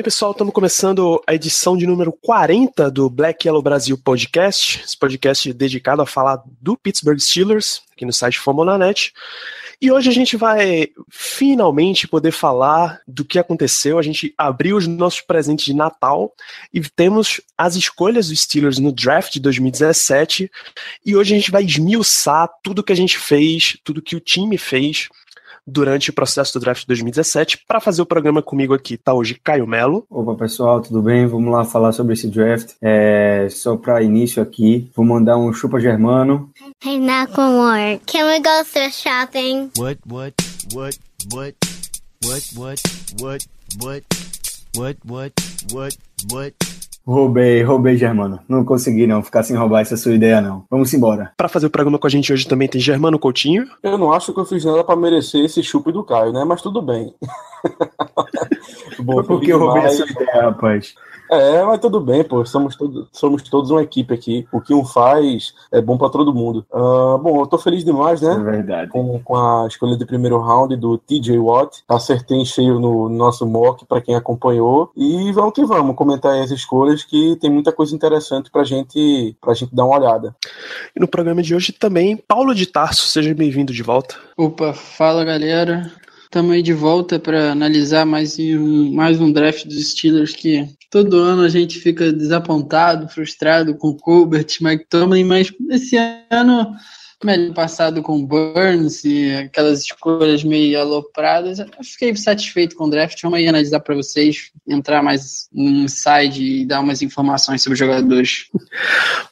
bem, pessoal, estamos começando a edição de número 40 do Black Yellow Brasil Podcast, esse podcast dedicado a falar do Pittsburgh Steelers, aqui no site Fomonanet. E hoje a gente vai finalmente poder falar do que aconteceu. A gente abriu os nossos presentes de Natal e temos as escolhas dos Steelers no draft de 2017. E hoje a gente vai esmiuçar tudo que a gente fez, tudo que o time fez durante o processo do draft de 2017. Para fazer o programa comigo aqui tá hoje Caio Melo. Opa, pessoal, tudo bem? Vamos lá falar sobre esse draft. É, só para início aqui, vou mandar um chupa germano. Hey, Nakamura, can we go thrift shopping? What, what, what, what, what, what, what, what, what, what, what, what? Roubei, roubei, Germano. Não consegui não ficar sem roubar essa sua ideia não. Vamos embora. Para fazer o programa com a gente hoje também tem Germano Coutinho. Eu não acho que eu fiz nada pra merecer esse chupe do Caio, né? Mas tudo bem. Bom, Foi porque eu roubei a sua ideia, rapaz. É, mas tudo bem, pô. Somos, todo, somos todos uma equipe aqui. O que um faz é bom pra todo mundo. Ah, bom, eu tô feliz demais, É né? verdade. Com, com a escolha de primeiro round do TJ Watt. Acertei em cheio no nosso mock pra quem acompanhou. E vamos que vamos comentar aí as escolhas que tem muita coisa interessante pra gente, pra gente dar uma olhada. E no programa de hoje também Paulo de Tarso, seja bem-vindo de volta. Opa, fala galera. Estamos aí de volta para analisar mais um, mais um draft dos Steelers que todo ano a gente fica desapontado, frustrado com o Colbert, McTominay, mas esse ano, melhor passado com Burns e aquelas escolhas meio alopradas, eu fiquei satisfeito com o draft. Vamos aí analisar para vocês, entrar mais no inside e dar umas informações sobre os jogadores.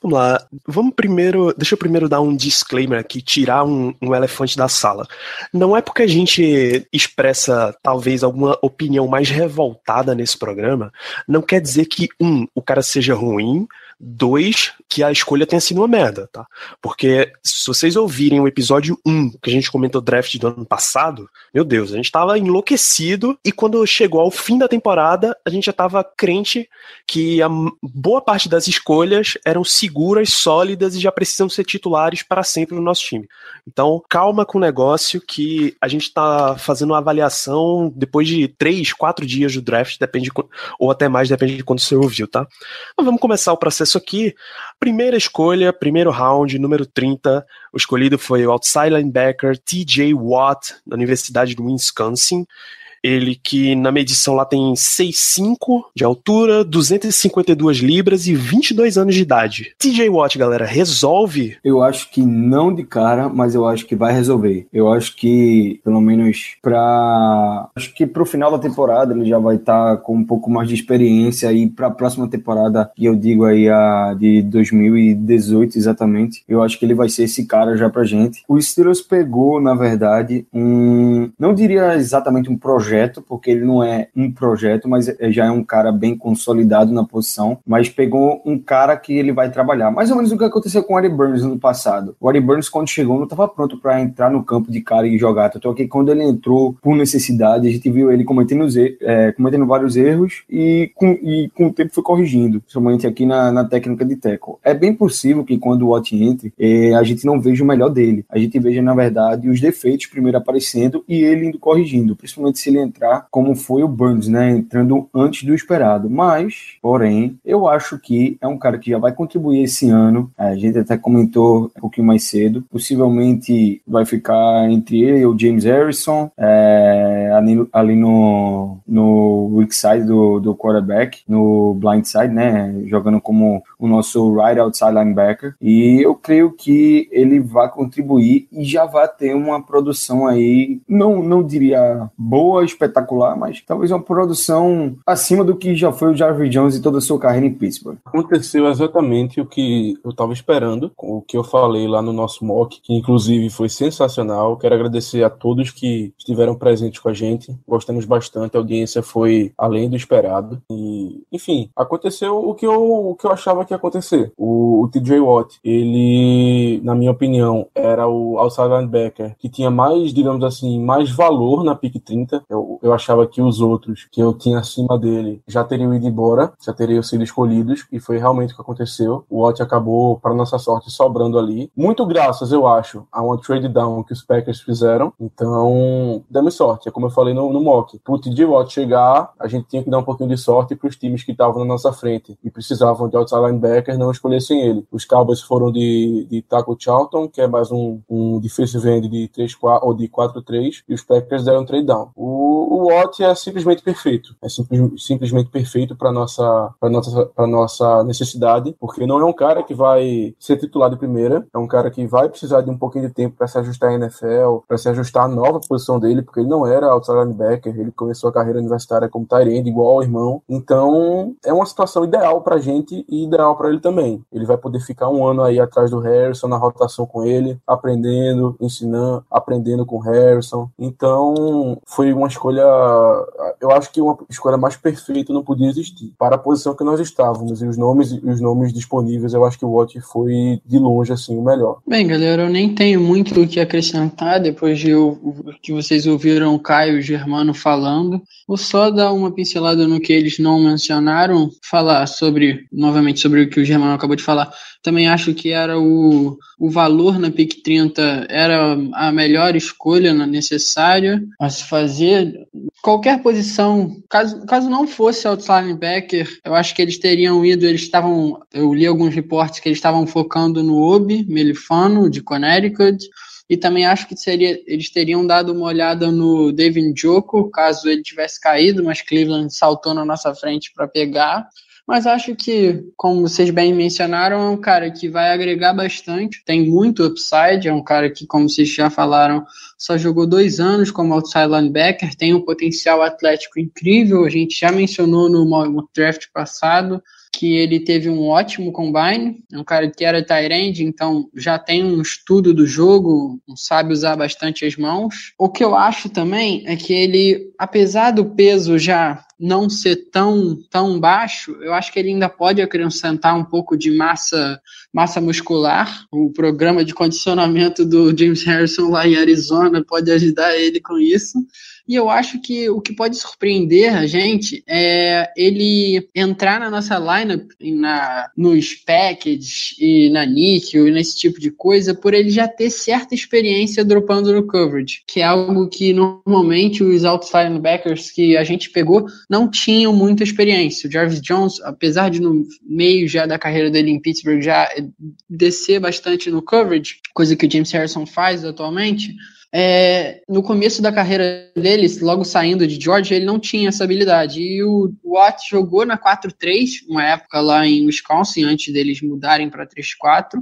Vamos lá. Vamos primeiro. Deixa eu primeiro dar um disclaimer aqui, tirar um, um elefante da sala. Não é porque a gente expressa talvez alguma opinião mais revoltada nesse programa, não quer dizer que, um, o cara seja ruim. Dois, que a escolha tenha sido uma merda, tá? Porque se vocês ouvirem o episódio 1, que a gente comentou draft do ano passado, meu Deus, a gente tava enlouquecido e quando chegou ao fim da temporada, a gente já tava crente que a boa parte das escolhas eram seguras, sólidas e já precisam ser titulares para sempre no nosso time. Então, calma com o negócio que a gente tá fazendo uma avaliação depois de três, quatro dias do draft, depende ou até mais, depende de quando você ouviu, tá? Então vamos começar o processo aqui. Primeira escolha, primeiro round, número 30. O escolhido foi o outside linebacker TJ Watt, da Universidade do Wisconsin. Ele que na medição lá tem 6'5 de altura, 252 libras e 22 anos de idade. TJ Watt, galera, resolve Eu acho que não de cara, mas eu acho que vai resolver. Eu acho que, pelo menos pra. Acho que pro final da temporada ele já vai estar com um pouco mais de experiência e pra próxima temporada, e eu digo aí a de 2018 exatamente, eu acho que ele vai ser esse cara já pra gente. O Steelers pegou, na verdade, um. Não diria exatamente um projeto, porque ele não é um projeto, mas é- já é um cara bem consolidado na posição, mas pegou um cara que ele vai trabalhar. Mais ou menos o que aconteceu com o Ari Burns no passado. O Ari Burns, quando chegou, não estava pronto para entrar no campo de cara e jogar. É que quando ele entrou por necessidade, a gente viu ele cometendo, er- é, cometendo vários erros e com, e com o tempo foi corrigindo, principalmente aqui na, na técnica de tackle. É bem possível que quando o Watt entre, eh, a gente não veja o melhor dele. A gente veja, na verdade, os defeitos primeiro aparecendo e ele indo corrigindo, principalmente se ele entrar como foi o Burns, né? Entrando antes do esperado. Mas, porém, eu acho que é um cara que já vai contribuir esse ano. A gente até comentou um pouquinho mais cedo. Possivelmente vai ficar entre ele e o James Harrison, é, ali, ali no, no weak side do, do quarterback, no blind side, né? Jogando como o nosso right outside linebacker. E eu creio que ele vai contribuir e já vai ter uma produção aí, não, não diria boa, espetacular, mas talvez uma produção acima do que já foi o Jarvis Jones e toda a sua carreira em Pittsburgh. Aconteceu exatamente o que eu estava esperando, o que eu falei lá no nosso mock, que inclusive foi sensacional. Quero agradecer a todos que estiveram presentes com a gente. Gostamos bastante, a audiência foi além do esperado. E, enfim, aconteceu o que eu, o que eu achava que ia acontecer. O, o TJ Watt, ele, na minha opinião, era o outside linebacker que tinha mais, digamos assim, mais valor na pick 30. Eu, eu achava que os outros que eu tinha acima dele já teriam ido embora, já teriam sido escolhidos, e foi realmente o que aconteceu. O Watt acabou, para nossa sorte, sobrando ali. Muito graças, eu acho, a uma trade down que os Packers fizeram. Então, demos sorte. É como eu falei no, no mock. Pro TJ Watt chegar, a gente tinha que dar um pouquinho de sorte para os times que estavam na nossa frente e precisavam de outside linebacker não escolhessem ele. Os Cowboys foram de, de Taco Charlton, que é mais um, um defensive end de 3 4 ou de 4-3, e os Packers deram trade down. O, o Watt é simplesmente perfeito. É simples, simplesmente perfeito para nossa para nossa para nossa necessidade, porque não é um cara que vai ser titular de primeira, é um cara que vai precisar de um pouquinho de tempo para se ajustar à NFL, para se ajustar à nova posição dele, porque ele não era outside linebacker, ele começou a carreira universitária como tight igual ao irmão. Então, é uma situação ideal pra gente e ideal para ele também. Ele vai poder ficar um ano aí atrás do Harrison, na rotação com ele, aprendendo, ensinando, aprendendo com o Harrison. Então, foi uma escolha, eu acho que uma escolha mais perfeita não podia existir. Para a posição que nós estávamos e os nomes os nomes disponíveis, eu acho que o Watt foi de longe assim o melhor. Bem, galera, eu nem tenho muito o que acrescentar depois de o que vocês ouviram o Caio e o Germano falando. Vou só dar uma pincelada no que eles não mencionaram, falar sobre, novamente, sobre o que o Germano acabou de falar. Também acho que era o, o valor na PIC 30 era a melhor escolha necessária a se fazer. Qualquer posição, caso, caso não fosse outside linebacker, eu acho que eles teriam ido, eles estavam, eu li alguns reportes que eles estavam focando no Obi, Melifano, de Connecticut, e também acho que seria, eles teriam dado uma olhada no David Joko, caso ele tivesse caído, mas Cleveland saltou na nossa frente para pegar. Mas acho que, como vocês bem mencionaram, é um cara que vai agregar bastante, tem muito upside, é um cara que, como vocês já falaram, só jogou dois anos como outside linebacker, tem um potencial atlético incrível, a gente já mencionou no draft passado, que ele teve um ótimo combine, é um cara que era Tyrande, então já tem um estudo do jogo, sabe usar bastante as mãos. O que eu acho também é que ele, apesar do peso já não ser tão, tão baixo, eu acho que ele ainda pode acrescentar um pouco de massa, massa muscular. O programa de condicionamento do James Harrison lá em Arizona pode ajudar ele com isso. E eu acho que o que pode surpreender a gente é ele entrar na nossa lineup, na, nos packages e na níquel e nesse tipo de coisa, por ele já ter certa experiência dropando no coverage, que é algo que normalmente os outside linebackers que a gente pegou não tinham muita experiência. O Jarvis Jones, apesar de no meio já da carreira dele em Pittsburgh já descer bastante no coverage, coisa que o James Harrison faz atualmente, é, no começo da carreira deles, logo saindo de Georgia, ele não tinha essa habilidade. E o Watt jogou na 4-3, uma época lá em Wisconsin, antes deles mudarem para 3-4.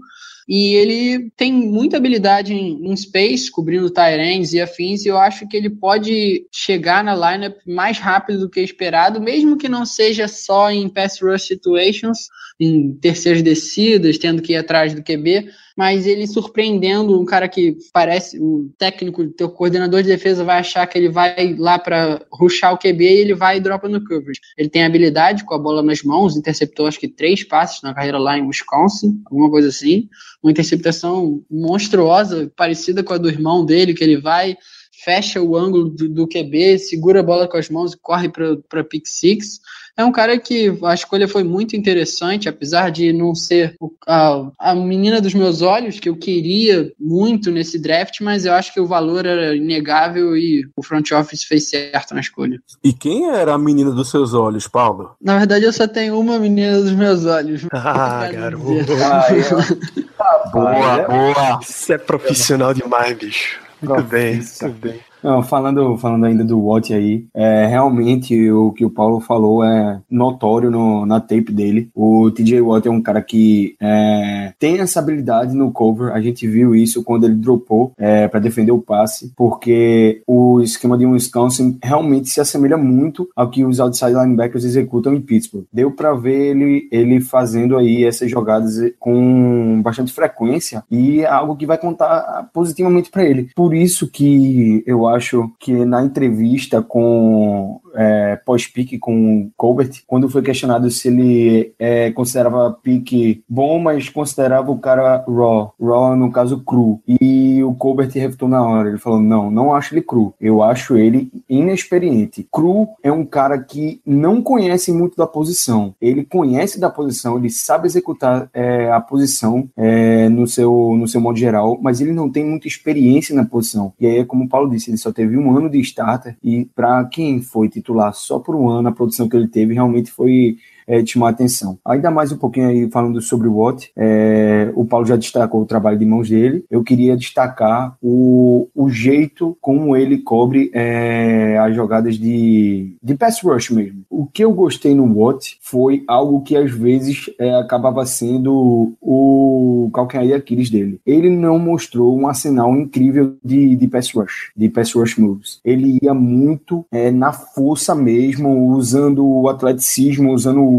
E ele tem muita habilidade em, em space, cobrindo Tyrants e afins, e eu acho que ele pode chegar na lineup mais rápido do que esperado, mesmo que não seja só em pass rush situations, em terceiras descidas, tendo que ir atrás do QB, mas ele surpreendendo um cara que parece o técnico, teu coordenador de defesa vai achar que ele vai lá para ruxar o QB e ele vai e dropa no coverage. Ele tem habilidade com a bola nas mãos, interceptou acho que três passes na carreira lá em Wisconsin, alguma coisa assim, uma interceptação monstruosa, parecida com a do irmão dele, que ele vai fecha o ângulo do, do QB, segura a bola com as mãos e corre para pick six. É um cara que a escolha foi muito interessante, apesar de não ser a, a menina dos meus olhos, que eu queria muito nesse draft, mas eu acho que o valor era inegável e o front office fez certo na escolha. E quem era a menina dos seus olhos, Paulo? Na verdade, eu só tenho uma menina dos meus olhos. Ah, garoto. Ah, eu... boa, boa. Isso é profissional demais, bicho. Muito bem, muito bem. Não, falando, falando ainda do Watt aí, é, realmente o que o Paulo falou é notório no, na tape dele. O TJ Watt é um cara que é, tem essa habilidade no cover. A gente viu isso quando ele dropou é, para defender o passe, porque o esquema de Wisconsin realmente se assemelha muito ao que os outside linebackers executam em Pittsburgh. Deu para ver ele, ele fazendo aí essas jogadas com bastante frequência e é algo que vai contar positivamente para ele. Por isso que eu acho que na entrevista com é, pós-pique com Colbert, quando foi questionado se ele é, considerava pique bom, mas considerava o cara raw, raw no caso cru. E o Colbert refutou na hora. Ele falou: não, não acho ele cru. Eu acho ele inexperiente. Cru é um cara que não conhece muito da posição. Ele conhece da posição, ele sabe executar é, a posição é, no, seu, no seu modo geral, mas ele não tem muita experiência na posição. E aí, como o Paulo disse, ele só teve um ano de starter. E para quem foi titular só por um ano, a produção que ele teve realmente foi é, de chamar atenção. Ainda mais um pouquinho aí falando sobre o Watt, é, o Paulo já destacou o trabalho de mãos dele, eu queria destacar o, o jeito como ele cobre é, as jogadas de, de pass rush mesmo. O que eu gostei no Watt foi algo que às vezes é, acabava sendo o calcanhar de Aquiles dele. Ele não mostrou um arsenal incrível de, de pass rush, de pass rush moves. Ele ia muito é, na força mesmo, usando o atleticismo, usando o,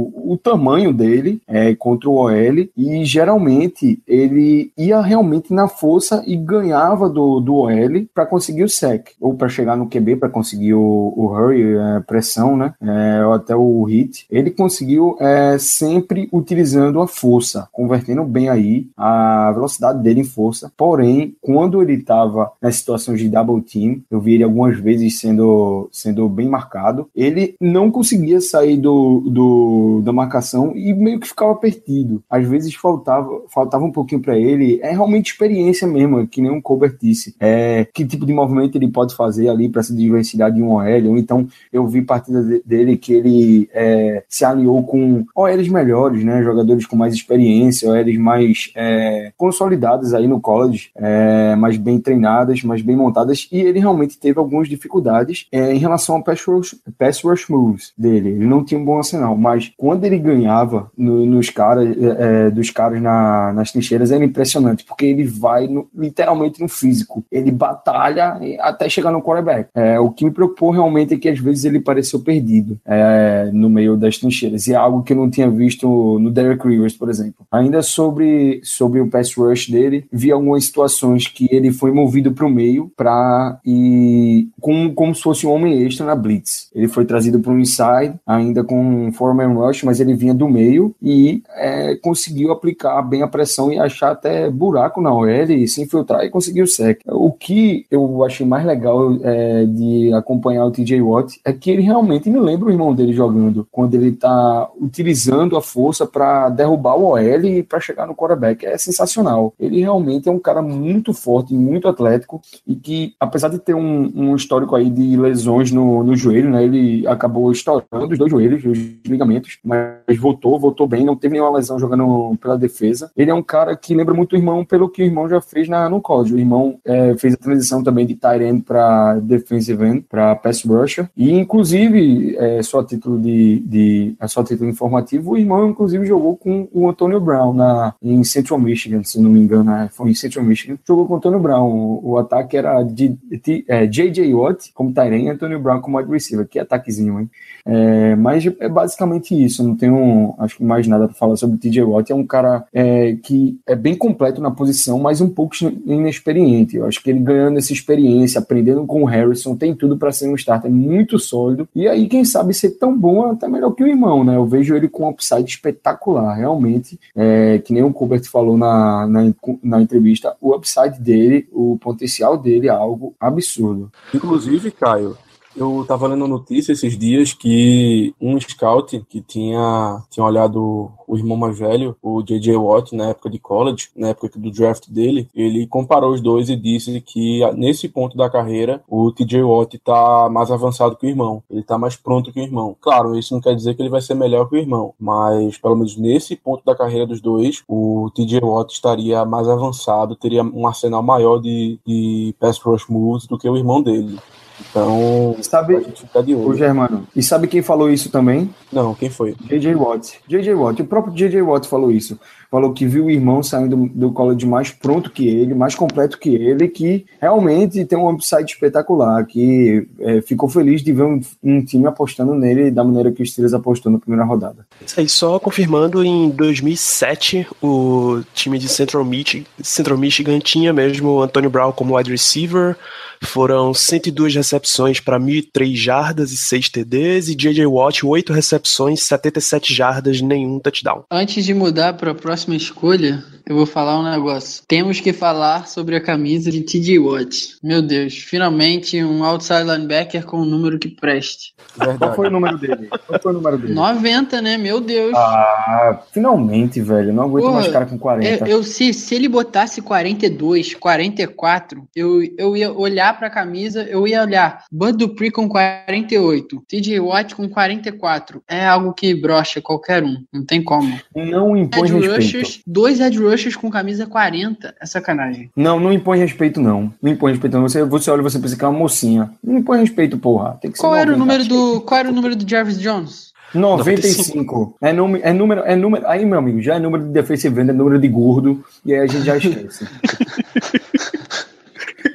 tamanho dele é, contra o OL e geralmente ele ia realmente na força e ganhava do, do OL para conseguir o sec ou para chegar no QB para conseguir o, o hurry, é, pressão, né? É, ou até o hit. Ele conseguiu é, sempre utilizando a força, convertendo bem aí a velocidade dele em força. Porém, quando ele estava nas situações de double team, eu vi ele algumas vezes sendo, sendo bem marcado, ele não conseguia sair do, do da marcação e meio que ficava perdido. Às vezes faltava, faltava um pouquinho para ele. É realmente experiência mesmo, que nem um Colbert disse. É, que tipo de movimento ele pode fazer ali para se desvencilhar de um OL. Então eu vi partida dele que ele é, se aliou com OLs melhores, né? Jogadores com mais experiência, OLs mais é, consolidadas aí no college, é, mais bem treinadas, mais bem montadas. E ele realmente teve algumas dificuldades é, em relação ao pass rush, pass rush moves dele. Ele não tinha um bom arsenal, mas quando ele ganhava no, nos caras, é, é, dos caras na, nas trincheiras, era impressionante, porque ele vai no, literalmente no físico. Ele batalha até chegar no quarterback. É, o que me preocupou realmente é que às vezes ele pareceu perdido é, no meio das trincheiras, e é algo que eu não tinha visto no Derek Rivers, por exemplo. Ainda sobre, sobre o pass rush dele, vi algumas situações que ele foi movido para o meio para ir como, como se fosse um homem extra na blitz. Ele foi trazido para o inside, ainda com um foreman rush rush, mas ele vinha do meio e é, conseguiu aplicar bem a pressão e achar até buraco na OL e se infiltrar e conseguiu o sec. O que eu achei mais legal é, de acompanhar o TJ Watt é que ele realmente me lembra o irmão dele jogando, quando ele tá utilizando a força para derrubar o OL e para chegar no quarterback. É sensacional. Ele realmente é um cara muito forte, muito atlético e que, apesar de ter um, um histórico aí de lesões no, no joelho, né, ele acabou estourando os dois joelhos, os ligamentos, mas voltou, voltou bem, não teve nenhuma lesão jogando pela defesa. Ele é um cara que lembra muito o irmão pelo que o irmão já fez na, no college. O irmão é, fez a transição também de tight end para defensive end, para pass rusher. E, inclusive, é, só título de, de só título informativo, o irmão, inclusive, jogou com o Antonio Brown na, em Central Michigan, se não me engano, é, foi em Central Michigan. Jogou com o Antonio Brown. O, o ataque era de, de, é, J.J. Watt como tight end Antonio Brown como wide receiver. Que ataquezinho, hein? É, mas é basicamente isso. Não tenho, acho mais nada para falar sobre o TJ Watt. É um cara é, que é bem completo na posição, mas um pouco inexperiente. Eu acho que ele ganhando essa experiência, aprendendo com o Harrison, tem tudo para ser um starter muito sólido. E aí, quem sabe ser tão bom, até melhor que o irmão, né? Eu vejo ele com um upside espetacular, realmente. É, que nem o Colbert falou na, na, na entrevista, o upside dele, o potencial dele é algo absurdo. Inclusive, Caio, Eu tava lendo notícia esses dias que um scout que tinha, tinha olhado o irmão mais velho, o J.J. Watt, na época de college, na época do draft dele, ele comparou os dois e disse que nesse ponto da carreira o T.J. Watt tá mais avançado que o irmão. Ele tá mais pronto que o irmão. Claro, isso não quer dizer que ele vai ser melhor que o irmão, mas pelo menos nesse ponto da carreira dos dois, o T.J. Watt estaria mais avançado, teria um arsenal maior de, de pass rush moves do que o irmão dele. Então, Sabe, a gente fica de o olho. Germano, e sabe quem falou isso também? Não, quem foi? J.J. Watt. J.J. Watt, o próprio J.J. Watt falou isso. Falou que viu o irmão saindo do, college mais pronto que ele, mais completo que ele, que realmente tem um upside espetacular, que é, ficou feliz de ver um, um time apostando nele da maneira que o Steelers apostou na primeira rodada. Isso aí, só confirmando, em 2007, o time de Central Michigan, Central Michigan tinha mesmo o Antônio Brown como wide receiver, foram 102 recepções para 1.003 jardas e 6 TDs, e J.J. Watt, 8 recepções, 77 jardas, nenhum touchdown. Antes de mudar para a próxima escolha, eu vou falar um negócio. Temos que falar sobre a camisa de TJ Watt. Meu Deus, finalmente um outside linebacker com um número que preste. Qual Verdade. foi o número dele? Qual foi o número dele? 90, né? Meu Deus. Ah, finalmente, velho. Não aguento Porra, mais cara com 40. Eu, eu- se, se ele botasse 42, 44, eu, eu ia olhar pra camisa, eu ia olhar Bud Dupree com 48, TJ Watt com 44. É algo que brocha qualquer um, não tem como. Não impõe Edge respeito. rushers, dois edge rushers com camisa 40, é sacanagem. Não, não impõe respeito, não. Não impõe respeito, não. Você, você olha e você pensa que é uma mocinha. Não impõe respeito, porra. Tem que ser Qual era o 90. número do, qual era o número do Jarvis Jones? 95. É, número, é número, é número. Aí, meu amigo, já é número de defensive end, é número de gordo. E aí a gente já esquece.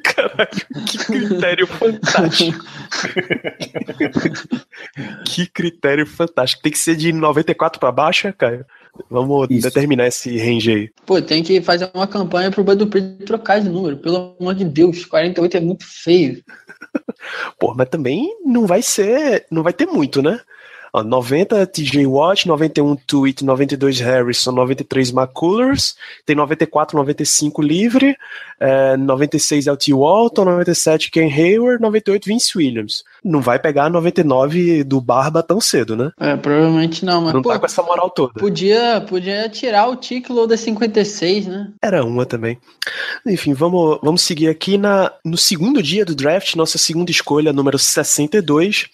Caralho, que critério fantástico. que critério fantástico. Tem que ser de 94 pra baixo, é, Caio? Vamos Isso. determinar esse range aí. Pô, tem que fazer uma campanha pro Bud Dupree trocar de número, pelo amor de Deus, 48 é muito feio. Pô, mas também não vai ser. Não vai ter muito, né? Ó, 90 TJ Watt, 91 Tweet, 92 Harrison, 93 McCullers, tem 94, 95 livre, é, 96 LT Walton, 97 Ken Hayward, 98 Vince Williams. Não vai pegar 99 do Barba tão cedo, né? É, provavelmente não, mas Não pô, tá com essa moral toda. podia, podia tirar o título da 56, né? Era uma também. Enfim, vamos, vamos seguir aqui na, no segundo dia do draft, nossa segunda escolha, número 62.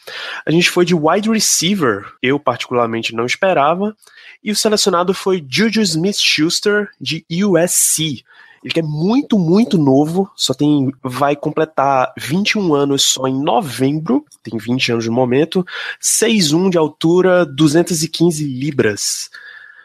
A gente foi de wide receiver, eu particularmente não esperava, e o selecionado foi Juju Smith-Schuster, de USC. Ele é muito, muito novo, só tem vai completar 21 anos só em novembro, tem 20 anos no momento, 6'1 de altura, 215 libras.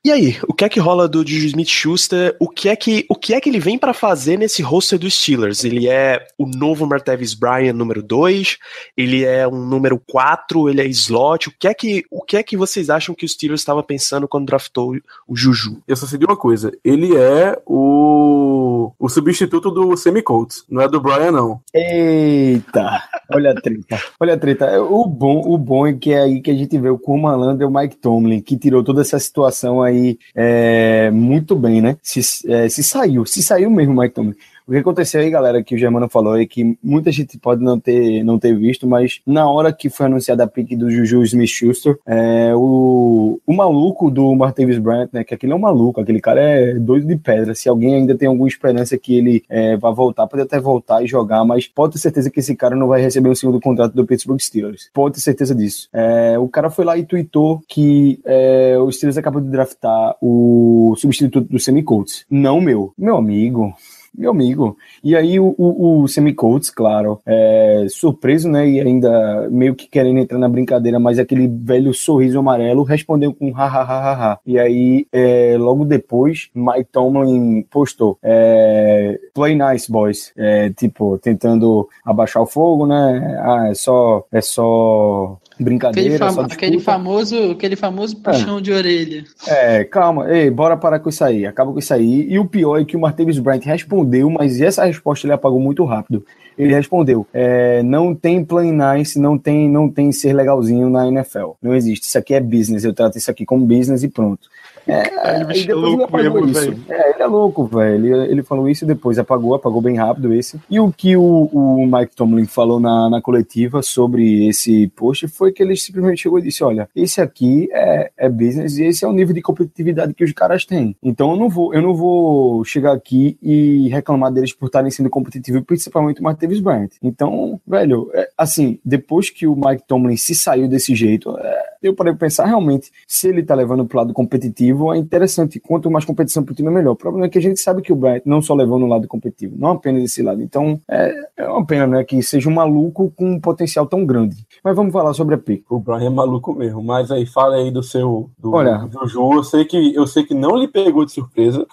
E aí, o que é que rola do Juju Smith-Schuster? O que é que o que é que ele vem pra fazer nesse roster dos Steelers? Ele é o novo Martavis Bryant número 2, ele é um número 4, ele é slot. O que é que o que é que vocês acham que o Steelers estava pensando quando draftou o Juju? Eu só sei de uma coisa. Ele é o, o substituto do Semi Colts. Não é do Brian, não. Eita! Olha a treta. Olha a treta. O bom, o bom é que é aí que a gente vê o Kurmaland e o Mike Tomlin, que tirou toda essa situação aí é, muito bem, né? Se, é, se saiu, se saiu mesmo o Mike Tomlin. O que aconteceu aí, galera, que o Germano falou é que muita gente pode não ter, não ter visto, mas na hora que foi anunciada a pick do Juju Smith-Schuster, é, o, o maluco do Martavis Bryant, né, que aquele é um maluco, aquele cara é doido de pedra. Se alguém ainda tem alguma esperança que ele é, vá voltar, pode até voltar e jogar, mas pode ter certeza que esse cara não vai receber um segundo contrato do Pittsburgh Steelers. Pode ter certeza disso. É, o cara foi lá e tweetou que é, o Steelers acabou de draftar o substituto do Semi Colts. Não meu. Meu amigo meu amigo. E aí o, o, o Semicolts, claro, é, surpreso, né, e ainda meio que querendo entrar na brincadeira, mas aquele velho sorriso amarelo respondeu com ha ha ha ha, ha. E aí, é, logo depois, Mike Tomlin postou, é, play nice, boys, é, tipo, tentando abaixar o fogo, né, ah, é só, é só brincadeira, Aquele, fam aquele famoso, aquele famoso puxão de orelha. É, calma, ei, bora parar com isso aí, acaba com isso aí. E o pior é que o Martavis Bryant respondeu, mas essa resposta ele apagou muito rápido. Ele respondeu: é, não tem play nice, não tem, não tem ser legalzinho na NFL. Não existe. Isso aqui é business. Eu trato isso aqui como business e pronto. É, Ele bicho é ele louco apagou mesmo, velho. É, ele é louco, velho. Ele, ele falou isso e depois apagou, apagou bem rápido esse. E o que o, o Mike Tomlin falou na, na coletiva sobre esse post foi que ele simplesmente chegou e disse: olha, esse aqui é, é business e esse é o nível de competitividade que os caras têm. Então eu não vou, eu não vou chegar aqui e reclamar deles por estarem sendo competitivos, principalmente o Martavis Bryant. Então, velho, é, assim, depois que o Mike Tomlin se saiu desse jeito, é, eu parei pra pensar realmente se ele tá levando pro lado competitivo é interessante. Quanto mais competição pro time é melhor. O problema é que a gente sabe que o Bryant não só levou no lado competitivo, não apenas desse lado. Então é, é uma pena, né, que seja um maluco com um potencial tão grande. Mas vamos falar sobre a pick. O Brian é maluco mesmo. Mas aí, fala aí do seu do, Olha. do Juju. Eu sei, que, eu sei que não lhe pegou de surpresa.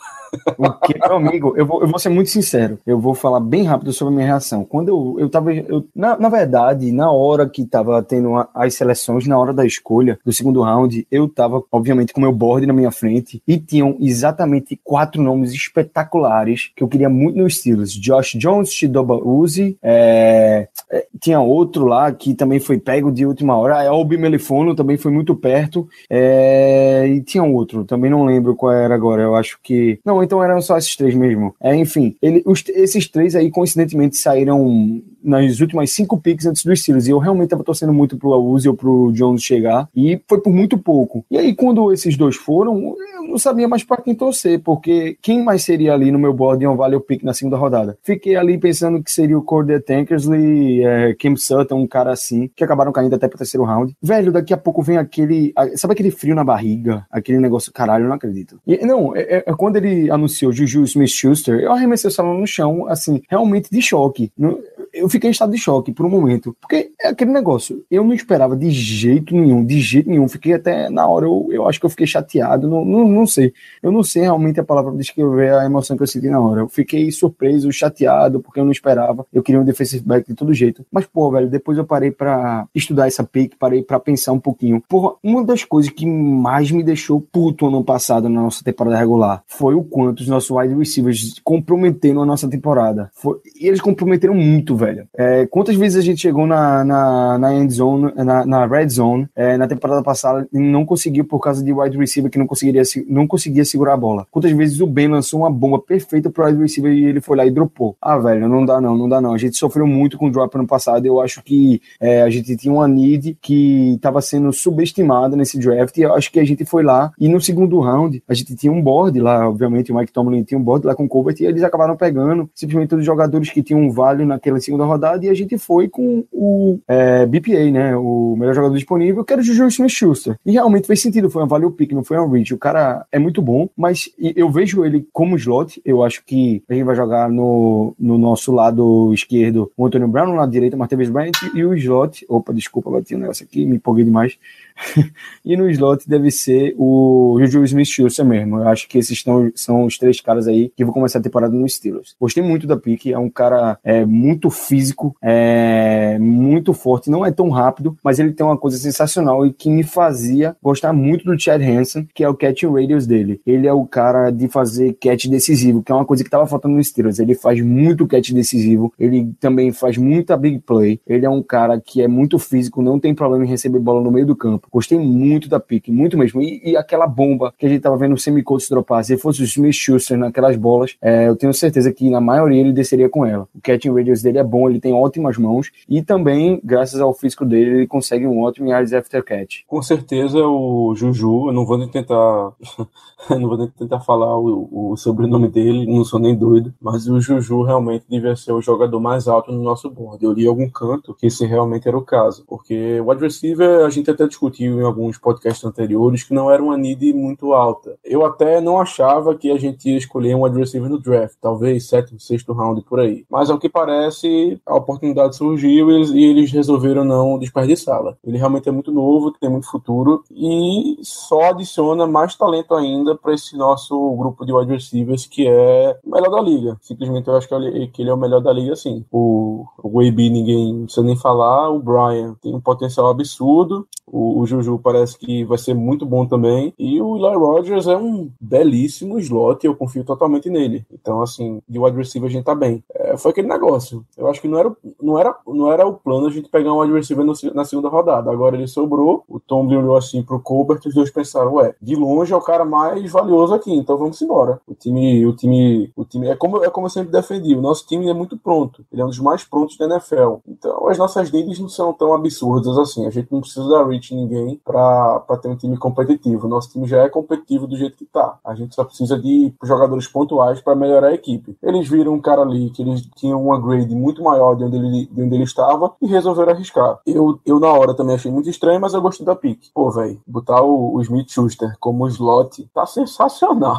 O que, meu amigo, eu vou, eu vou ser muito sincero. Eu vou falar bem rápido sobre a minha reação. Quando eu, eu tava. Eu, na, na verdade, na hora que tava tendo a- as seleções, na hora da escolha do segundo round, eu tava, obviamente, com meu board na minha frente e tinham exatamente quatro nomes espetaculares que eu queria muito nos Steelers: Josh Jones, Chidoba Uzi, é, é, tinha outro lá que também foi pego de última hora, é Obi Melifono também foi muito perto, é, e tinha outro, também não lembro qual era agora, eu acho que. Não, então eram só esses três mesmo. É, enfim, ele, os- esses três aí, coincidentemente, saíram nas últimas cinco picks antes dos Steelers, e eu realmente tava torcendo muito pro Uzi ou pro Jones chegar, e foi por muito pouco. E aí, quando esses dois foram, eu não sabia mais pra quem torcer, porque quem mais seria ali no meu board em um value pick na segunda rodada? Fiquei ali pensando que seria o Corday Tankersley, é, Kim Sutton, um cara assim, que acabaram caindo até pro terceiro round. Velho, daqui a pouco vem aquele. Sabe aquele frio na barriga? Aquele negócio, caralho, eu não acredito. E, não, é, é- é quando ele anunciou Juju Smith Schuster, eu arremessei o salão no chão, assim, realmente de choque. Eu fiquei em estado de choque por um momento. Porque é aquele negócio, eu não esperava de jeito nenhum, de jeito nenhum. Fiquei até na hora, eu, eu acho que eu fiquei chateado, não, não, não sei. Eu não sei realmente a palavra para descrever a emoção que eu senti na hora. Eu fiquei surpreso, chateado, porque eu não esperava. Eu queria um defensive back de todo jeito. Mas, pô, velho, depois eu parei pra estudar essa pick, parei pra pensar um pouquinho. Porra, uma das coisas que mais me deixou puto ano passado na nossa temporada regular foi o quanto os nossos wide receivers comprometeram a nossa temporada. Foi- e eles comprometeram muito, velho. É, quantas vezes a gente chegou na, na, na end zone, na, na red zone, é, na temporada passada, e não conseguiu por causa de wide receiver que não conseguiria, se- não conseguia segurar a bola. Quantas vezes o Ben lançou uma bomba perfeita pro wide receiver e ele foi lá e dropou. Ah, velho, não dá não, não dá não. A gente sofreu muito com o drop ano passado. Eu acho que é, a gente tinha uma need que estava sendo subestimada nesse draft e eu acho que a gente foi lá e no segundo round a gente tinha um board lá, obviamente o Mike Tomlin tinha um board lá com o Colbert e eles acabaram pegando simplesmente todos os jogadores que tinham um value naquela segunda rodada e a gente foi com o é, BPA, né, o melhor jogador disponível, que era o Juju Smith-Schuster. E realmente fez sentido, foi um value pick, não foi um reach. O cara é muito bom, mas eu vejo ele como slot, eu acho que a gente vai jogar no, no nosso lado esquerdo o Antonio Brown, no lado direito o Martavis Bryant e o slot, opa, desculpa, bati um negócio aqui, me empolguei demais. e no slot deve ser o Juju Smith-Schuster mesmo. Eu acho que esses tão, são os três caras aí que vão começar a temporada no Steelers. Gostei muito da pick, é um cara é, muito físico, é, muito forte, não é tão rápido, mas ele tem uma coisa sensacional e que me fazia gostar muito do Chad Hansen, que é o catch radius dele. Ele é o cara de fazer catch decisivo, que é uma coisa que tava faltando no Steelers. Ele faz muito catch decisivo, ele também faz muita big play. Ele é um cara que é muito físico, não tem problema em receber bola no meio do campo. Gostei muito da pick, muito mesmo. E, e aquela bomba que a gente tava vendo o Semicotes dropar, se fosse o Smith Schuster naquelas bolas, é, eu tenho certeza que na maioria ele desceria com ela. O catching radius dele é bom, ele tem ótimas mãos e também, graças ao físico dele, ele consegue um ótimo yards after catch. Com certeza o Juju, eu não vou nem tentar, não vou nem tentar falar o, o sobrenome dele, não sou nem doido, mas o Juju realmente devia ser o jogador mais alto no nosso board. Eu li algum canto que esse realmente era o caso, porque o wide receiver a gente até discutiu em alguns podcasts anteriores que não era uma need muito alta. Eu até não achava que a gente ia escolher um wide receiver no draft, talvez sétimo, sexto round por aí. Mas ao que parece, a oportunidade surgiu e eles, resolveram não desperdiçá-la. Ele realmente é muito novo, tem muito futuro e só adiciona mais talento ainda para esse nosso grupo de wide receivers que é o melhor da liga. Simplesmente eu acho que ele, é o melhor da liga, sim. O, o ninguém precisa nem falar, o Brian tem um potencial absurdo, o, o Juju parece que vai ser muito bom também. E o Eli Rogers é um belíssimo slot, eu confio totalmente nele. Então, assim, de wide receiver a gente tá bem. É, foi aquele negócio. Eu acho que não era, não, era, não era o plano a gente pegar um wide receiver no, na segunda rodada. Agora ele sobrou, o Tom olhou assim pro Colbert e os dois pensaram, ué, de longe é o cara mais valioso aqui, então vamos embora. O time, o time, o time é como, é como eu sempre defendi, o nosso time é muito pronto. Ele é um dos mais prontos da NFL. Então as nossas needs não são tão absurdas assim. A gente não precisa dar reach ninguém para ter um time competitivo. Nosso time já é competitivo do jeito que tá. A gente só precisa de jogadores pontuais para melhorar a equipe. Eles viram um cara ali que eles tinham uma grade muito maior de onde ele, de onde ele estava e resolveram arriscar. Eu, eu, na hora, também achei muito estranho, mas eu gostei da pick. Pô, velho, botar o, o Smith Schuster como slot tá sensacional.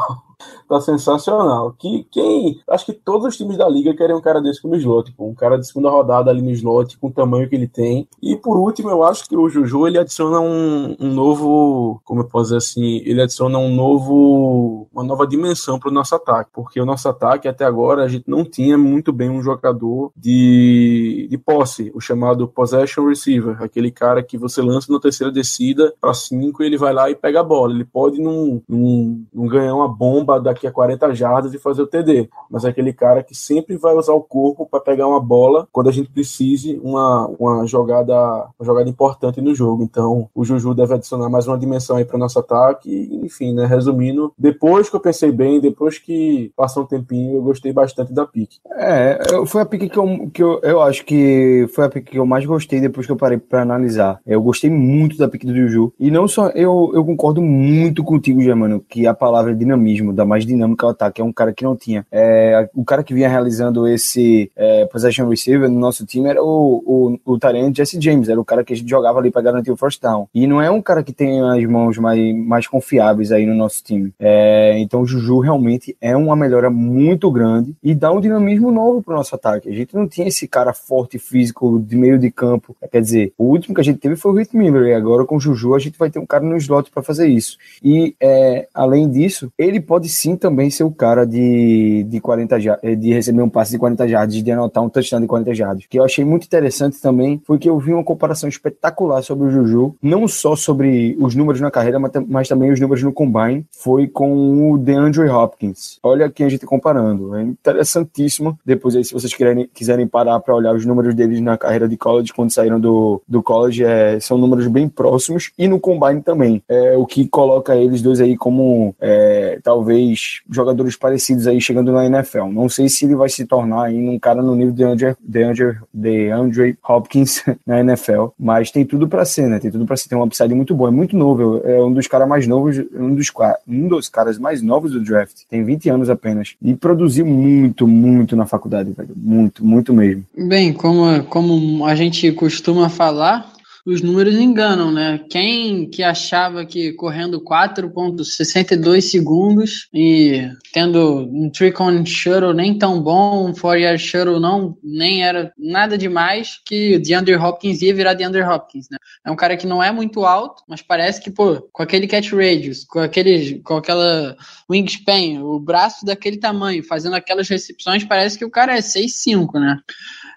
Tá sensacional. Que, quem. Acho que todos os times da liga querem um cara desse como slot. Um cara de segunda rodada ali no slot, com o tamanho que ele tem. E por último, eu acho que o Juju ele adiciona um, um novo. Como eu posso dizer assim? Ele adiciona um novo. Uma nova dimensão para o nosso ataque. Porque o nosso ataque, até agora, a gente não tinha muito bem um jogador de, de posse, o chamado possession receiver. Aquele cara que você lança na terceira descida para cinco e ele vai lá e pega a bola. Ele pode não, não, não ganhar uma bomba daqui a 40 jardas e fazer o TD. Mas é aquele cara que sempre vai usar o corpo para pegar uma bola quando a gente precise uma, uma jogada uma jogada importante no jogo. Então, o Juju deve adicionar mais uma dimensão aí para o nosso ataque. Enfim, né, resumindo, depois que eu pensei bem, depois que passou um tempinho, eu gostei bastante da pique. É, foi a pique que eu, que eu, eu acho que foi a pique que eu mais gostei depois que eu parei para analisar. Eu gostei muito da pique do Juju. E não só, eu, eu concordo muito contigo, Germano, que a palavra dinamismo dá mais dinâmica ao ataque. É um cara que não tinha. É, o cara que vinha realizando esse é, possession receiver no nosso time era o, o, o Jesse James, era o cara que a gente jogava ali para garantir o first down. E não é um cara que tem as mãos mais, mais confiáveis aí no nosso time. É, então o Juju realmente é uma melhora muito grande e dá um dinamismo novo pro nosso ataque. A gente não tinha esse cara forte físico de meio de campo. Quer dizer, o último que a gente teve foi o Rick Miller e agora com o Juju a gente vai ter um cara no slot para fazer isso. E é, além disso, ele pode sim também ser o cara de, de 40 eh, de receber um passe de 40 jardas, de anotar um touchdown de 40 jardas. O que eu achei muito interessante também foi que eu vi uma comparação espetacular sobre o Juju, não só sobre os números na carreira, mas, também os números no combine, foi com o DeAndre Hopkins. Olha quem a gente comparando. É interessantíssimo. Depois aí, se vocês quiserem, quiserem parar para olhar os números deles na carreira de college, quando saíram do, do college, é, são números bem próximos, e no combine também. É, o que coloca eles dois aí como é, talvez jogadores parecidos aí chegando na NFL. Não sei se ele vai se tornar aí um cara no nível de Andre, de Andre, de Andre Hopkins na NFL, mas tem tudo para ser, né? Tem tudo para ser. Tem um upside muito bom, é muito novo. É um dos caras mais novos, um dos, um dos caras mais novos do draft. Tem 20 anos apenas. E produziu muito, muito na faculdade, velho. Muito, muito mesmo. Bem, como, como a gente costuma falar, os números enganam, né? Quem que achava que correndo 4.62 segundos e tendo um trick-on shuttle nem tão bom, um four-yard shuttle não, nem era nada demais, que o DeAndre Hopkins ia virar DeAndre Hopkins, né? É um cara que não é muito alto, mas parece que, pô, com aquele catch radius, com aquele, com aquela wingspan, o braço daquele tamanho, fazendo aquelas recepções, parece que o cara é 6'5", né?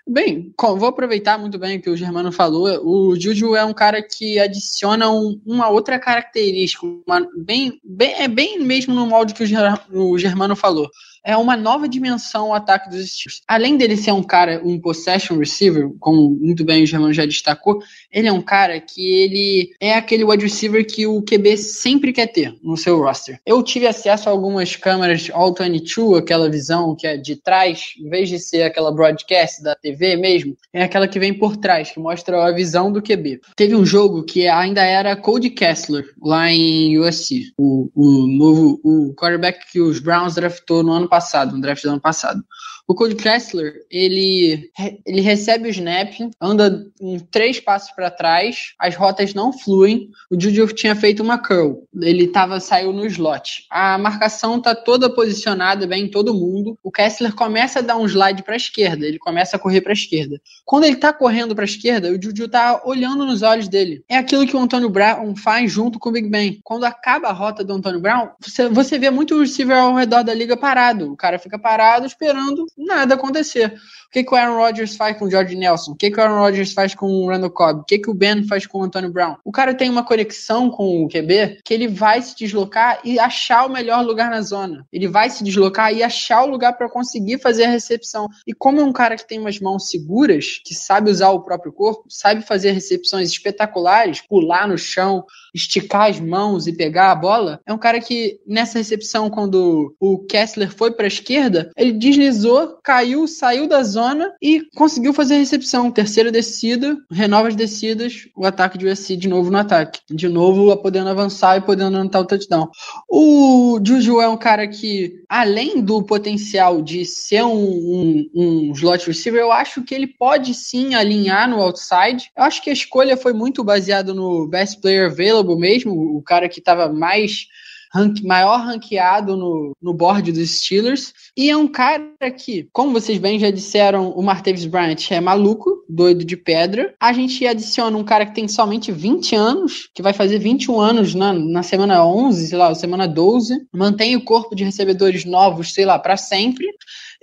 Bem, vou aproveitar muito bem o que o Germano falou. O Juju é um cara que adiciona um, uma outra característica, uma, bem, bem, é bem mesmo no molde que o Germano falou é uma nova dimensão ao ataque dos Steelers. Além dele ser um cara, um possession receiver, como muito bem o Germano já destacou, ele é um cara que ele é aquele wide receiver que o QB sempre quer ter no seu roster. Eu tive acesso a algumas câmeras All 22, aquela visão que é de trás, em vez de ser aquela broadcast da TV mesmo, é aquela que vem por trás, que mostra a visão do QB. Teve um jogo que ainda era Cody Kessler, lá em USC, o, o novo o quarterback que os Browns draftou no ano passado, no draft do ano passado. O Cody Kessler, ele, ele recebe o snap, anda um, três passos para trás, as rotas não fluem. O Juju tinha feito uma curl, ele tava, saiu no slot. A marcação tá toda posicionada bem em todo mundo. O Kessler começa a dar um slide para a esquerda, ele começa a correr para a esquerda. Quando ele tá correndo para a esquerda, o Juju tá olhando nos olhos dele. É aquilo que o Antônio Brown faz junto com o Big Ben. Quando acaba a rota do Antônio Brown, você, você vê muito o receiver ao redor da liga parado. O cara fica parado esperando nada acontecer. O que, que o Aaron Rodgers faz com o George Nelson? O que, que o Aaron Rodgers faz com o Randall Cobb? O que, que o Ben faz com o Antônio Brown? O cara tem uma conexão com o QB que ele vai se deslocar e achar o melhor lugar na zona. Ele vai se deslocar e achar o lugar para conseguir fazer a recepção. E como é um cara que tem umas mãos seguras, que sabe usar o próprio corpo, sabe fazer recepções espetaculares, pular no chão, esticar as mãos e pegar a bola, é um cara que nessa recepção, quando o Kessler foi para a esquerda, ele deslizou, caiu, saiu da zona e conseguiu fazer a recepção. Terceira descida, renova as descidas, o ataque de USC de novo no ataque. De novo, podendo avançar e podendo anotar o touchdown. O Juju é um cara que, além do potencial de ser um, um, um slot receiver, eu acho que ele pode sim alinhar no outside. Eu acho que a escolha foi muito baseada no best player available mesmo, o cara que estava mais rank, maior ranqueado no, no board dos Steelers. E é um cara que, como vocês bem já disseram, o Martavis Bryant é maluco, doido de pedra. A gente adiciona um cara que tem somente 20 anos, que vai fazer 21 anos na, na semana 11, sei lá, semana 12. Mantém o corpo de recebedores novos, sei lá, para sempre.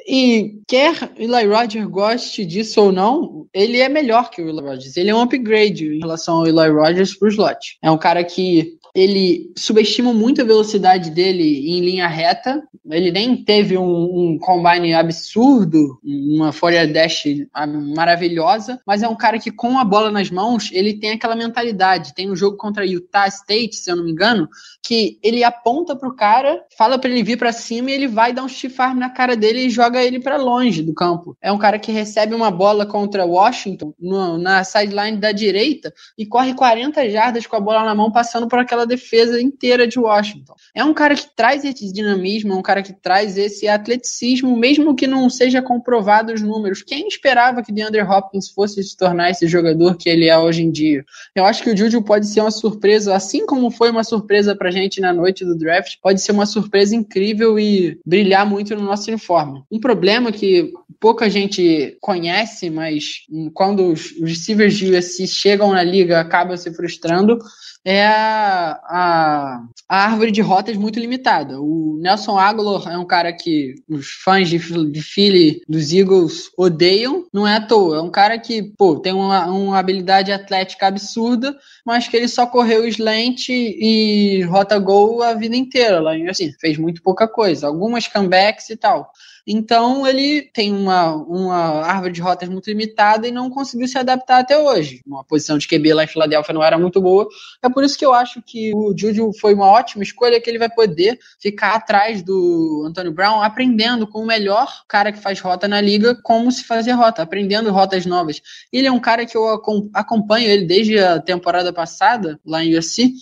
E quer Eli Rogers goste disso ou não, ele é melhor que o Eli Rogers. Ele é um upgrade em relação ao Eli Rogers pro slot. É um cara que ele subestima muito a velocidade dele em linha reta. Ele nem teve um, um combine absurdo, uma Fourier Dash maravilhosa, mas é um cara que com a bola nas mãos, ele tem aquela mentalidade. Tem um jogo contra Utah State, se eu não me engano, que ele aponta pro cara, fala para ele vir para cima e ele vai dar um stiff arm na cara dele e joga ele para longe do campo. É um cara que recebe uma bola contra Washington no, na sideline da direita e corre 40 jardas com a bola na mão passando por aquela defesa inteira de Washington. É um cara que traz esse dinamismo, é um cara que traz esse atleticismo, mesmo que não seja comprovado os números. Quem esperava que DeAndre Hopkins fosse se tornar esse jogador que ele é hoje em dia? Eu acho que o Juju pode ser uma surpresa, assim como foi uma surpresa pra gente na noite do draft, pode ser uma surpresa incrível e brilhar muito no nosso uniforme. Problema que pouca gente conhece, mas quando os receivers de USC chegam na liga acaba se frustrando, é a, a, a, árvore de rotas muito limitada. O Nelson Aguilar é um cara que os fãs de, de Philly, dos Eagles, odeiam, não é à toa. É um cara que, pô, tem uma, uma habilidade atlética absurda, mas que ele só correu slant e rota gol a vida inteira. Lá, assim, fez muito pouca coisa. Algumas comebacks e tal. Então ele tem uma, uma árvore de rotas muito limitada e não conseguiu se adaptar até hoje. Uma posição de QB lá em Filadélfia não era muito boa. É por isso que eu acho que o Juju foi uma ótima escolha, que ele vai poder ficar atrás do Antônio Brown, aprendendo com o melhor cara que faz rota na liga como se fazer rota, aprendendo rotas novas. Ele é um cara que eu acompanho ele desde a temporada passada, lá em USC,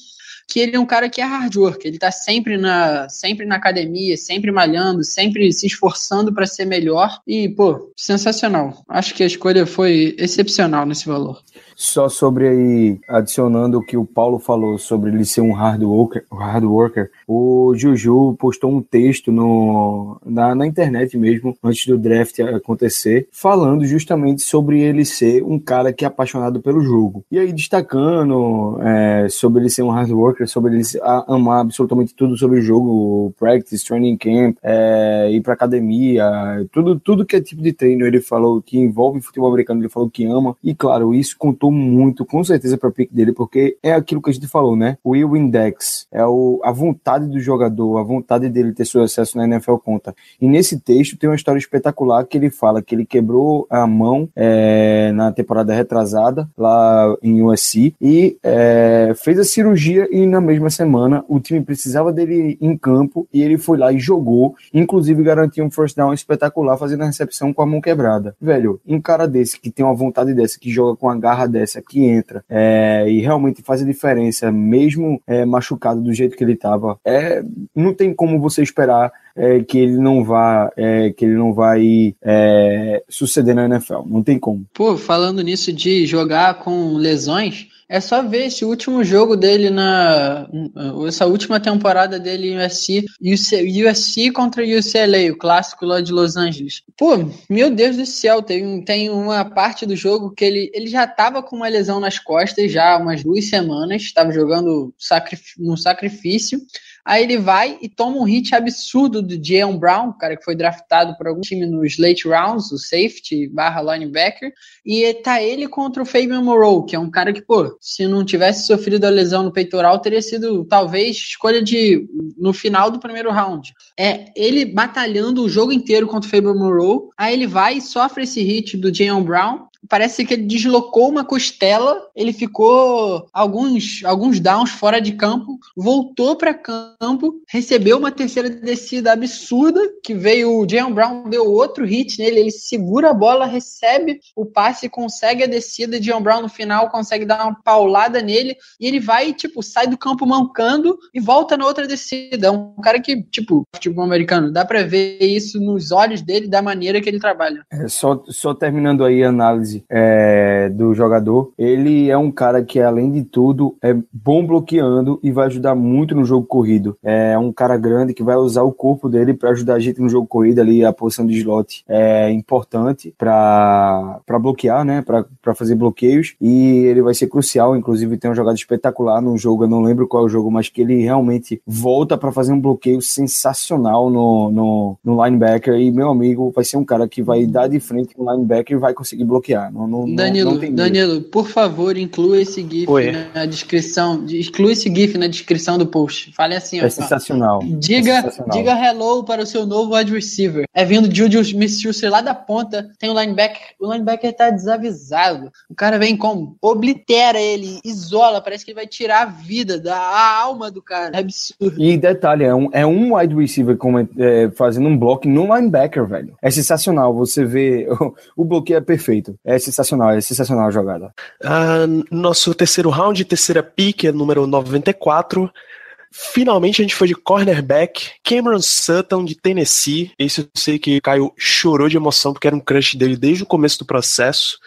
que ele é um cara que é hard work, ele tá sempre na, sempre na academia, sempre malhando, sempre se esforçando para ser melhor e, pô, sensacional. Acho que a escolha foi excepcional nesse valor. Só sobre aí, adicionando o que o Paulo falou sobre ele ser um hard worker, hard worker o Juju postou um texto no, na, na internet mesmo, antes do draft acontecer, falando justamente sobre ele ser um cara que é apaixonado pelo jogo. E aí destacando é, sobre ele ser um hard worker, sobre ele amar absolutamente tudo sobre o jogo, practice, training camp, é, ir pra academia, tudo, tudo que é tipo de treino, ele falou que envolve futebol americano, ele falou que ama, e claro, isso contou muito, com certeza, para o pick dele, porque é aquilo que a gente falou, né? O Will Index é o, a vontade do jogador, a vontade dele ter sucesso na NFL conta. E nesse texto tem uma história espetacular que ele fala que ele quebrou a mão é, na temporada retrasada, lá em USC, e é, fez a cirurgia e na mesma semana o time precisava dele em campo e ele foi lá e jogou, inclusive garantiu um first down espetacular fazendo a recepção com a mão quebrada. Velho, um cara desse que tem uma vontade dessa, que joga com a garra dessa, dessa que entra é, e realmente faz a diferença, mesmo é, machucado do jeito que ele estava, é, não tem como você esperar é, que ele não vá é, que ele não vai é, suceder na NFL. Não tem como. Pô, falando nisso de jogar com lesões, É só ver esse último jogo dele na. Essa última temporada dele em USC, USC contra UCLA, o clássico lá de Los Angeles. Pô, meu Deus do céu, tem, tem uma parte do jogo que ele, ele já tava com uma lesão nas costas já há umas duas semanas, estava jogando no sacrifício. Aí ele vai e toma um hit absurdo do Jalen Brown, cara que foi draftado por algum time nos late rounds, o safety barra linebacker, e tá ele contra o Fabian Moreau, que é um cara que, pô, se não tivesse sofrido a lesão no peitoral, teria sido talvez escolha de no final do primeiro round. É ele batalhando o jogo inteiro contra o Fabian Moreau, aí ele vai e sofre esse hit do Jalen Brown, parece que ele deslocou uma costela, ele ficou alguns, alguns downs fora de campo, voltou para campo, recebeu uma terceira descida absurda, que veio o Jalen Brown, deu outro hit nele, ele segura a bola, recebe o passe, consegue a descida, Jalen Brown no final consegue dar uma paulada nele, e ele vai, tipo, sai do campo mancando e volta na outra descida. É um cara que, tipo, futebol americano, dá para ver isso nos olhos dele, da maneira que ele trabalha. É, só, só terminando aí a análise é, do jogador. Ele é um cara que, além de tudo, é bom bloqueando e vai ajudar muito no jogo corrido. É um cara grande que vai usar o corpo dele para ajudar a gente no jogo corrido ali, a posição de slot é importante para bloquear, né? Para fazer bloqueios e ele vai ser crucial. Inclusive, tem uma jogada espetacular no jogo, eu não lembro qual é o jogo, mas que ele realmente volta para fazer um bloqueio sensacional no, no, no linebacker. E meu amigo vai ser um cara que vai dar de frente com o linebacker e vai conseguir bloquear. Não, não, Danilo, não Danilo, por favor, inclua esse GIF Oi. na descrição. Exclua esse GIF na descrição do post. Fale assim, ó. É sensacional. Diga, É sensacional. diga hello para o seu novo wide receiver. É vindo Juju Smith-Schuster lá da ponta. Tem o linebacker. O linebacker tá desavisado. O cara vem como? Oblitera ele, isola. Parece que ele vai tirar a vida, da a alma do cara. É absurdo. E detalhe, é um, é um wide receiver como, é, fazendo um bloco no linebacker, velho. É sensacional. Você vê. O, o bloqueio é perfeito. É sensacional, é sensacional a jogada. Ah, nosso terceiro round, terceira pick, é número 94. Finalmente a gente foi de cornerback, Cameron Sutton de Tennessee. Esse eu sei que Caio chorou de emoção porque era um crush dele desde o começo do processo.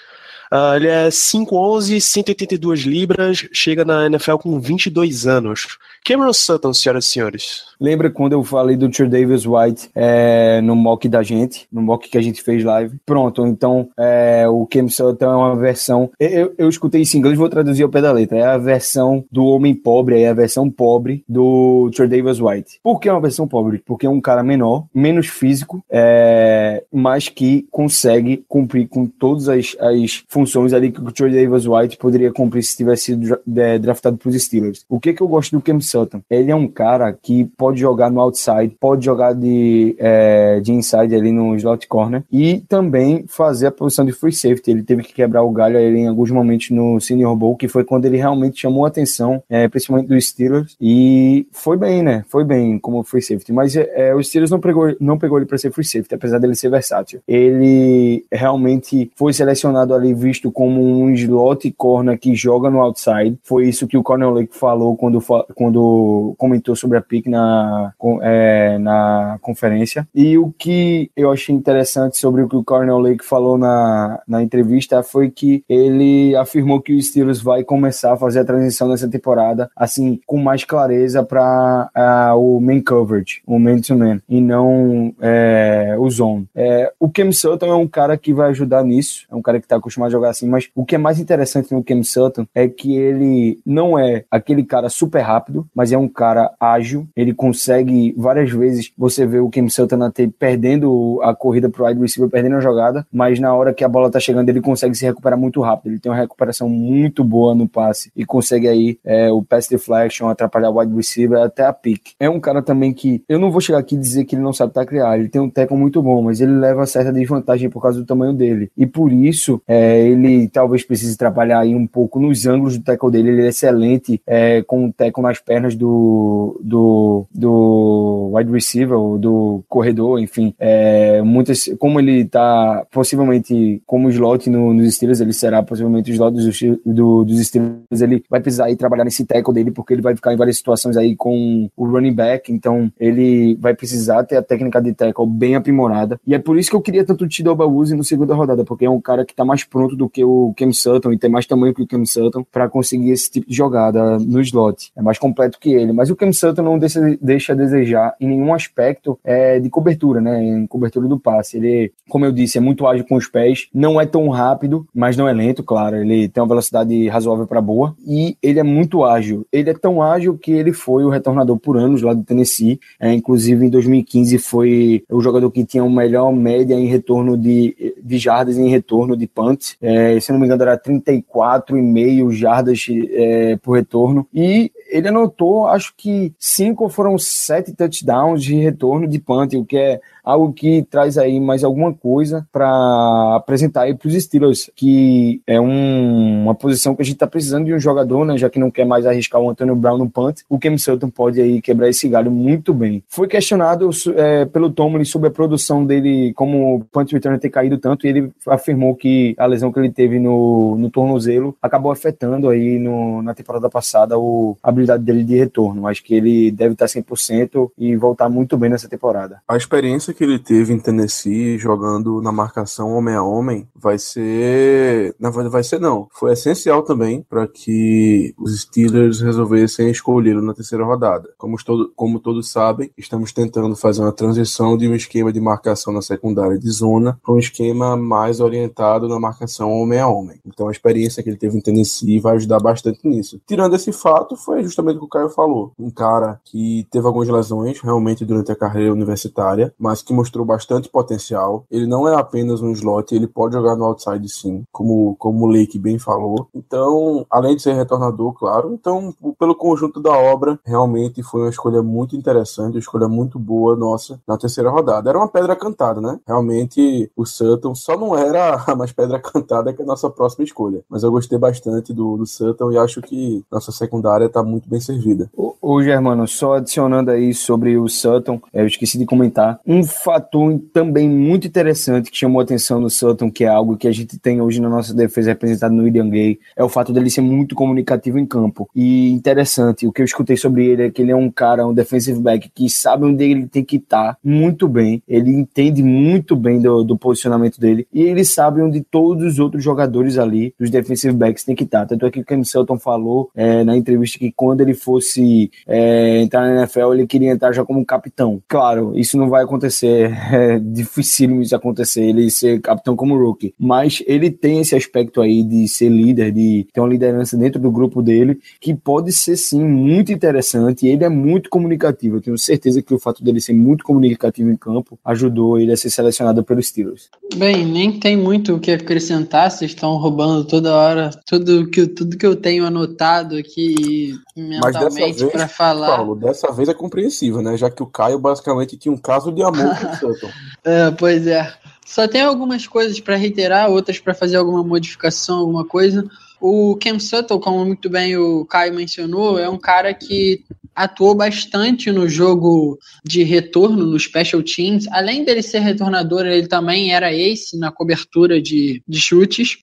Ah, ele é 5'11", 182 libras, chega na NFL com 22 anos. Cameron Sutton, senhoras e senhores. Lembra quando eu falei do Tio Davis White é, no mock da gente, no mock que a gente fez live? Pronto, então é, o Cam Sutton é uma versão. Eu, eu escutei isso em inglês, vou traduzir ao pé da letra. É a versão do homem pobre, é a versão pobre do Tio Davis White. Por que é uma versão pobre? Porque é um cara menor, menos físico, é, mas que consegue cumprir com todas as, as funções ali que o Tio Davis White poderia cumprir se tivesse sido dra- é, draftado para os Steelers. O que, que eu gosto do Cam Sutton? Ele é um cara que pode jogar no outside, pode jogar de, é, de inside ali no slot corner e também fazer a posição de free safety. Ele teve que quebrar o galho ali em alguns momentos no Senior Bowl, que foi quando ele realmente chamou a atenção, é, principalmente dos Steelers, e foi bem, né? Foi bem como free safety, mas é, é, o Steelers não pegou, não pegou ele para ser free safety, apesar dele ser versátil. Ele realmente foi selecionado ali visto como um slot corner que joga no outside. Foi isso que o Cornel Lake falou quando, quando comentou sobre a pick na, é, na conferência. E o que eu achei interessante sobre o que o Cornel Lake falou na, na entrevista foi que ele afirmou que o Steelers vai começar a fazer a transição nessa temporada, assim, com mais clareza para o main coverage, o man-to-man, e não é, o zone. É, o Cam Sutton é um cara que vai ajudar nisso, é um cara que está acostumado jogar assim, mas o que é mais interessante no Cam Sutton é que ele não é aquele cara super rápido, mas é um cara ágil, ele consegue várias vezes você vê o Cam Sutton perdendo a corrida pro wide receiver, perdendo a jogada, mas na hora que a bola tá chegando ele consegue se recuperar muito rápido, ele tem uma recuperação muito boa no passe e consegue aí é, o pass deflection, atrapalhar o wide receiver até a pick. É um cara também que eu não vou chegar aqui e dizer que ele não sabe taclear, ele tem um tackle muito bom, mas ele leva certa desvantagem por causa do tamanho dele. E por isso, é, ele talvez precise trabalhar aí um pouco nos ângulos do tackle dele. Ele é excelente é, com o tackle nas pernas do, do, do wide receiver, do corredor, enfim. É, muitas, como ele tá possivelmente como slot no, nos Steelers, ele será possivelmente o slot dos, do, dos Steelers. Ele vai precisar aí trabalhar nesse tackle dele, porque ele vai ficar em várias situações aí com o running back. Então, ele vai precisar ter a técnica de tackle bem aprimorada. E é por isso que eu queria tanto o Tidoba Uzi no segunda rodada, porque é um cara que tá mais pronto alto do que o Cam Sutton e tem mais tamanho que o Cam Sutton para conseguir esse tipo de jogada no slot. É mais completo que ele. Mas o Cam Sutton não deixa, a desejar em nenhum aspecto é, de cobertura, né? Em cobertura do passe. Ele, como eu disse, é muito ágil com os pés, não é tão rápido, mas não é lento, claro. Ele tem uma velocidade razoável para boa e ele é muito ágil. Ele é tão ágil que ele foi o retornador por anos lá do Tennessee. É, inclusive em 2015 foi o jogador que tinha uma melhor média em retorno de, de jardas em retorno de punt. É, se não me engano, era 34,5 jardas é, por retorno. E ele anotou, acho que cinco foram sete touchdowns de retorno de punt, o que é algo que traz aí mais alguma coisa para apresentar aí para os Steelers, que é um, uma posição que a gente está precisando de um jogador, né, já que não quer mais arriscar o Antônio Brown no punt, o Cam Sutton pode aí quebrar esse galho muito bem. Foi questionado é, pelo Tomlin sobre a produção dele, como o punt return ter caído tanto, e ele afirmou que a lesão que ele teve no, no tornozelo acabou afetando aí no, na temporada passada o, a habilidade dele de retorno. Acho que ele deve estar 100% e voltar muito bem nessa temporada. A experiência que ele teve em Tennessee jogando na marcação homem a homem vai ser, na verdade vai ser não, foi essencial também para que os Steelers resolvessem escolhê-lo na terceira rodada. Como, todo, como todos sabem, estamos tentando fazer uma transição de um esquema de marcação na secundária de zona para um esquema mais orientado na marcação homem a homem. Então a experiência que ele teve em Tennessee vai ajudar bastante nisso. Tirando esse fato, foi justamente o que o Caio falou. Um cara que teve algumas lesões realmente durante a carreira universitária, mas que mostrou bastante potencial. Ele não é apenas um slot, ele pode jogar no outside sim, como, como o Lake bem falou. Então, além de ser retornador, claro, então, pelo conjunto da obra, realmente foi uma escolha muito interessante, uma escolha muito boa nossa na terceira rodada. Era uma pedra cantada, né? Realmente, o Sutton só não era a mais pedra cantada que a nossa próxima escolha. Mas eu gostei bastante do, do Sutton e acho que nossa secundária está muito bem servida. Ô, Germano, só adicionando aí sobre o Sutton, eu esqueci de comentar. Um fator também muito interessante que chamou a atenção no Sutton, que é algo que a gente tem hoje na nossa defesa representada no William Gay, é o fato dele ser muito comunicativo em campo. E interessante, o que eu escutei sobre ele é que ele é um cara, um defensive back, que sabe onde ele tem que estar muito bem. Ele entende muito bem do, do posicionamento dele e ele sabe onde todos os outros jogadores ali, dos defensive backs, tem que estar. Tanto é que o Cam Sutton falou é, na entrevista que quando ele fosse é, entrar na NFL, ele queria entrar já como capitão. Claro, isso não vai acontecer, é dificílimo isso acontecer, ele ser capitão como rookie, mas ele tem esse aspecto aí de ser líder, de ter uma liderança dentro do grupo dele, que pode ser sim muito interessante, e ele é muito comunicativo, eu tenho certeza que o fato dele ser muito comunicativo em campo ajudou ele a ser selecionado pelos Steelers. Bem, nem tem muito o que acrescentar, vocês estão roubando toda hora tudo que, tudo que eu tenho anotado aqui mentalmente para falar. Paulo, dessa vez é compreensível, né? Já que o Caio basicamente tinha um caso de amor com o Sutton. É, pois é. Só tem algumas coisas para reiterar, outras para fazer alguma modificação, alguma coisa. O Cam Sutton, como muito bem o Caio mencionou, é um cara que atuou bastante no jogo de retorno, no Special Teams. Além dele ser retornador, ele também era ace na cobertura de, de chutes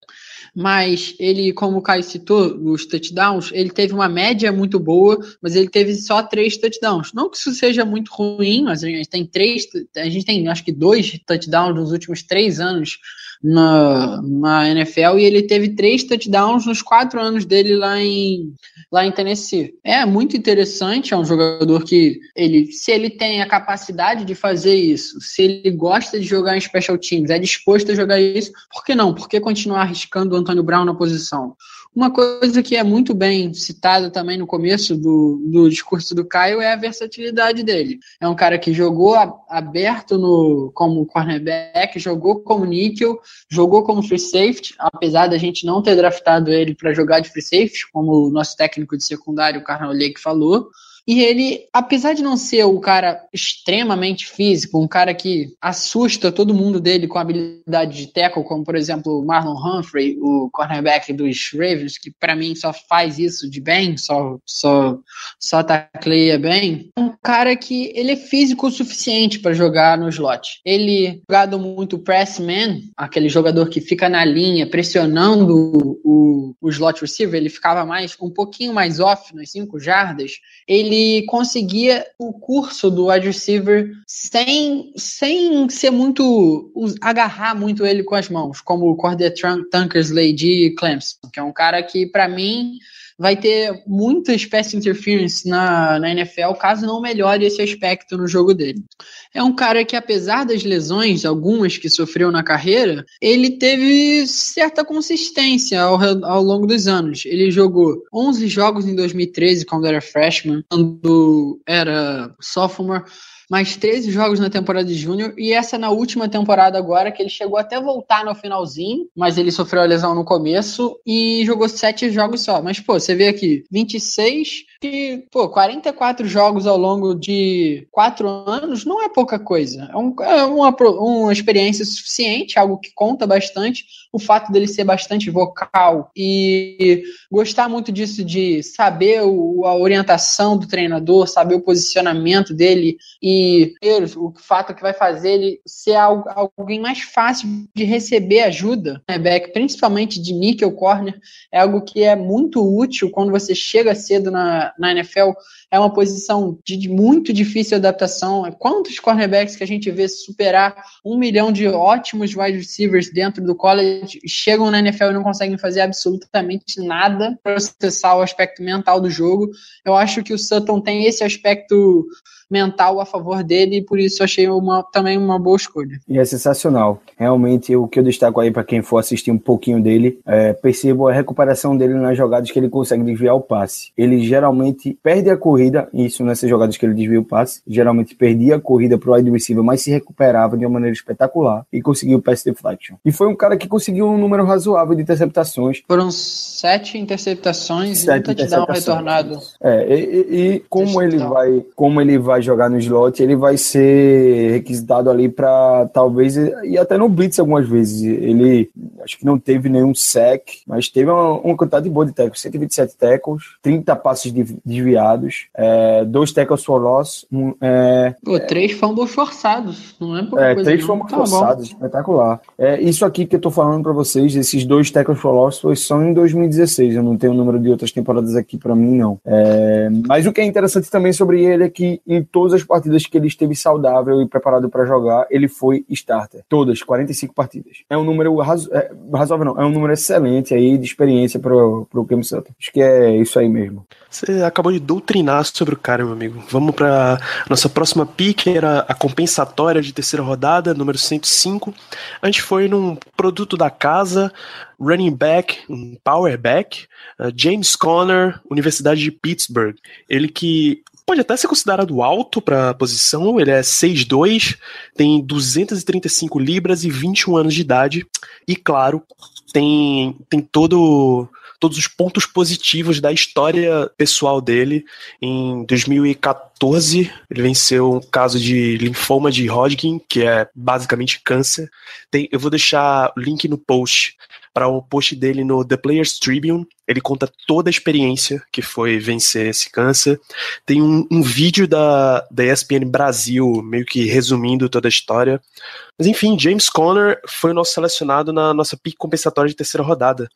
mas ele, como o Caio citou, os touchdowns, ele teve uma média muito boa, mas ele teve só três touchdowns. Não que isso seja muito ruim, mas a gente tem três, a gente tem acho que dois touchdowns nos últimos três anos na, na NFL e ele teve três touchdowns nos quatro anos dele lá em, lá em Tennessee. É muito interessante, é um jogador que ele, se ele tem a capacidade de fazer isso, se ele gosta de jogar em special teams, é disposto a jogar isso, por que não? Por que continuar arriscando o Antônio Brown na posição? Uma coisa que é muito bem citada também no começo do, do discurso do Caio é a versatilidade dele. É um cara que jogou aberto no, como cornerback, jogou como níquel, jogou como free safety, apesar da gente não ter draftado ele para jogar de free safety, como o nosso técnico de secundário, o Carnal Lake, falou. E ele, apesar de não ser o cara extremamente físico, um cara que assusta todo mundo dele com habilidade de tackle, como por exemplo o Marlon Humphrey, o cornerback dos Ravens, que para mim só faz isso de bem, só só só tacleia bem. Um cara que ele é físico o suficiente para jogar no slot. Ele jogado muito press man, aquele jogador que fica na linha pressionando o, o slot receiver, ele ficava mais um pouquinho mais off nas cinco jardas. Ele ele conseguia o curso do wide receiver sem, sem ser muito. agarrar muito ele com as mãos, como o Cordet Tankersley de Clemson, que é um cara que, para mim, vai ter muita pass interference na, na NFL caso não melhore esse aspecto no jogo dele. É um cara que, apesar das lesões, algumas que sofreu na carreira, ele teve certa consistência ao, ao longo dos anos. Ele jogou 11 jogos em 2013, quando era freshman, quando era sophomore mais 13 jogos na temporada de júnior e essa na última temporada agora, que ele chegou até voltar no finalzinho, mas ele sofreu a lesão no começo e jogou 7 jogos só. Mas, pô, você vê aqui, 26 e, pô, 44 jogos ao longo de 4 anos não é pouca coisa. É, um, é uma, uma experiência suficiente, algo que conta bastante. O fato dele ser bastante vocal e gostar muito disso de saber o, a orientação do treinador, saber o posicionamento dele e o fato que vai fazer ele ser alguém mais fácil de receber ajuda, né, back, principalmente de nickel corner, é algo que é muito útil quando você chega cedo na, na NFL é uma posição de muito difícil adaptação. Quantos cornerbacks que a gente vê superar um milhão de ótimos wide receivers dentro do college chegam na NFL e não conseguem fazer absolutamente nada para processar o aspecto mental do jogo. Eu acho que o Sutton tem esse aspecto mental a favor dele e por isso achei uma, também uma boa escolha. E é sensacional. Realmente, o que eu destaco aí para quem for assistir um pouquinho dele, é, percebo a recuperação dele nas jogadas que ele consegue desviar o passe. Ele geralmente perde a corrida, isso nessas jogadas que ele desvia o passe, geralmente perdia a corrida para o wide receiver, mas se recuperava de uma maneira espetacular e conseguiu o pass deflection. E foi um cara que conseguiu um número razoável de interceptações. Foram sete interceptações sete e um touchdown retornado. É, e, e, e como ele vai, como ele vai vai jogar no slot, ele vai ser requisitado ali para talvez e até no blitz algumas vezes. Ele acho que não teve nenhum sec, mas teve uma, uma quantidade boa de tackles, 127 tackles, 30 passes desviados, é, dois tackles for loss, um, é, Pô, três fumbles forçados, não é pouca é, coisa três fumbles tá forçados, bom. espetacular. É, isso aqui que eu tô falando para vocês, esses dois tackles for loss foi só em 2016, eu não tenho o número de outras temporadas aqui para mim não. É, mas o que é interessante também sobre ele é que em todas as partidas que ele esteve saudável e preparado para jogar, ele foi starter. Todas, 45 partidas. É um número razo é, razoável, não, é um número excelente aí de experiência pro, pro Cam Sutton. Acho que é isso aí mesmo. Você acabou de doutrinar sobre o cara, meu amigo. Vamos para nossa próxima pick, era a compensatória de terceira rodada, número 105. A gente foi num produto da casa, running back, um power back, uh, James Conner, Universidade de Pittsburgh. Ele que pode até ser considerado alto para a posição, ele é 6'2, tem 235 libras e 21 anos de idade, e claro, tem, tem todo todos os pontos positivos da história pessoal dele. Em 2014, ele venceu um caso de linfoma de Hodgkin, que é basicamente câncer. Tem, eu vou deixar o link no post para o post dele no The Players Tribune. Ele conta toda a experiência que foi vencer esse câncer. Tem um, um vídeo da, da ESPN Brasil, meio que resumindo toda a história. Mas enfim, James Conner foi o nosso selecionado na nossa pique compensatória de terceira rodada.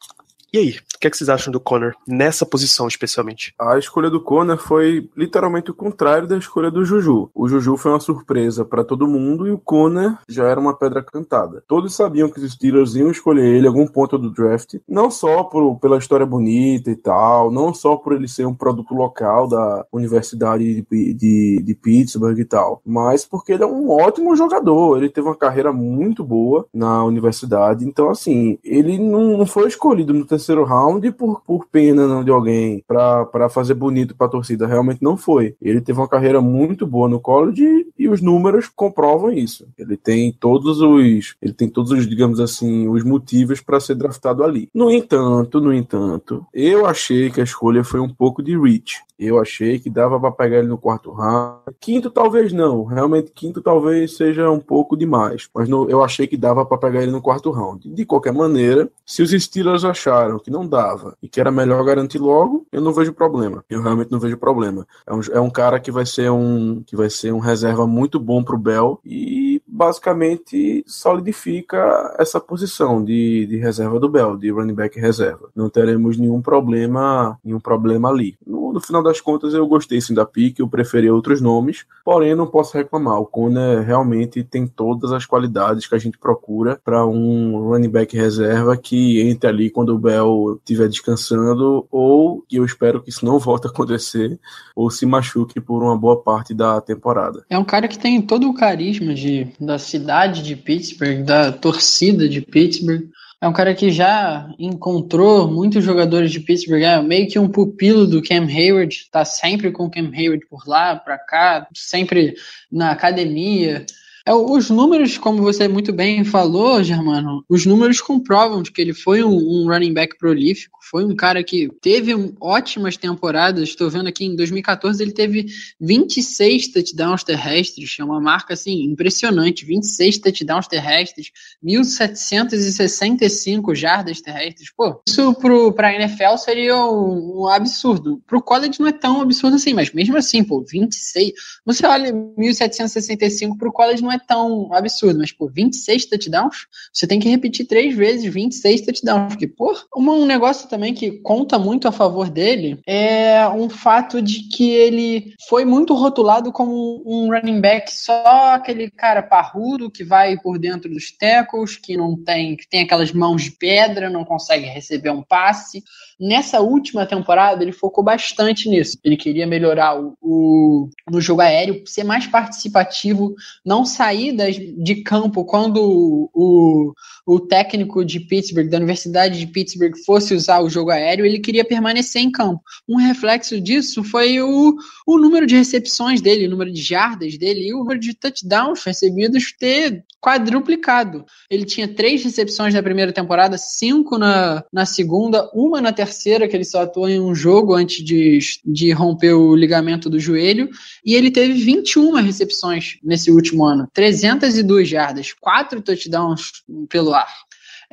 E aí, o que, é que vocês acham do Conor nessa posição especialmente? A escolha do Conor foi literalmente o contrário da escolha do Juju. O Juju foi uma surpresa para todo mundo e o Conor já era uma pedra cantada. Todos sabiam que os Steelers iam escolher ele em algum ponto do draft, não só por, pela história bonita e tal, não só por ele ser um produto local da Universidade de, de, de Pittsburgh e tal, mas porque ele é um ótimo jogador. Ele teve uma carreira muito boa na universidade, então assim, ele não, não foi escolhido no terceiro terceiro round por, por pena não, de alguém para fazer bonito para a torcida. Realmente não foi. Ele teve uma carreira muito boa no college e, e os números comprovam isso. Ele tem todos os ele tem todos os, digamos assim, os motivos para ser draftado ali. No entanto, no entanto, eu achei que a escolha foi um pouco de reach. Eu achei que dava para pegar ele no quarto round. Quinto talvez não, realmente quinto talvez seja um pouco demais, mas no, eu achei que dava para pegar ele no quarto round. De qualquer maneira, se os Steelers acharam que não dava e que era melhor garantir logo, eu não vejo problema. Eu realmente não vejo problema. É um, é um cara que vai ser um que vai ser um reserva muito bom pro Bell e basicamente solidifica essa posição de, de reserva do Bell, de running back reserva. Não teremos nenhum problema, nenhum problema ali. No, no final das contas, eu gostei sim da pique, eu preferi outros nomes, porém não posso reclamar. O Conner realmente tem todas as qualidades que a gente procura para um running back reserva que entre ali quando o Bell estiver descansando, ou eu espero que isso não volte a acontecer, ou se machuque por uma boa parte da temporada. É um cara que tem todo o carisma de, da cidade de Pittsburgh, da torcida de Pittsburgh. É um cara que já encontrou muitos jogadores de Pittsburgh, é meio que um pupilo do Cam Hayward, tá sempre com o Cam Hayward por lá, pra cá, sempre na academia. É, os números, como você muito bem falou, Germano, os números comprovam de que ele foi um, um running back prolífico, foi um cara que teve ótimas temporadas. Estou vendo aqui em 2014 ele teve 26 touchdowns terrestres, é uma marca assim impressionante, 26 touchdowns terrestres, 1765 jardas terrestres. Pô, isso para a NFL seria um, um absurdo. Para o college não é tão absurdo assim, mas mesmo assim, pô, 26. Você olha 1765 para o college não é tão absurdo, mas pô, 26 touchdowns, você tem que repetir três vezes 26 touchdowns, porque pô, um negócio também que conta muito a favor dele é um fato de que ele foi muito rotulado como um running back só aquele cara parrudo que vai por dentro dos tackles, que não tem, que tem aquelas mãos de pedra, não consegue receber um passe. Nessa última temporada, ele focou bastante nisso. Ele queria melhorar o, o no jogo aéreo, ser mais participativo, não sair das, de campo quando o, o técnico de Pittsburgh, da Universidade de Pittsburgh, fosse usar o jogo aéreo, ele queria permanecer em campo. Um reflexo disso foi o, o número de recepções dele, o número de jardas dele e o número de touchdowns recebidos ter quadruplicado. Ele tinha três recepções na primeira temporada, cinco na, na segunda, uma na terceira, que ele só atuou em um jogo antes de, de romper o ligamento do joelho, e ele teve 21 recepções nesse último ano, 302 jardas, quatro touchdowns pelo ar.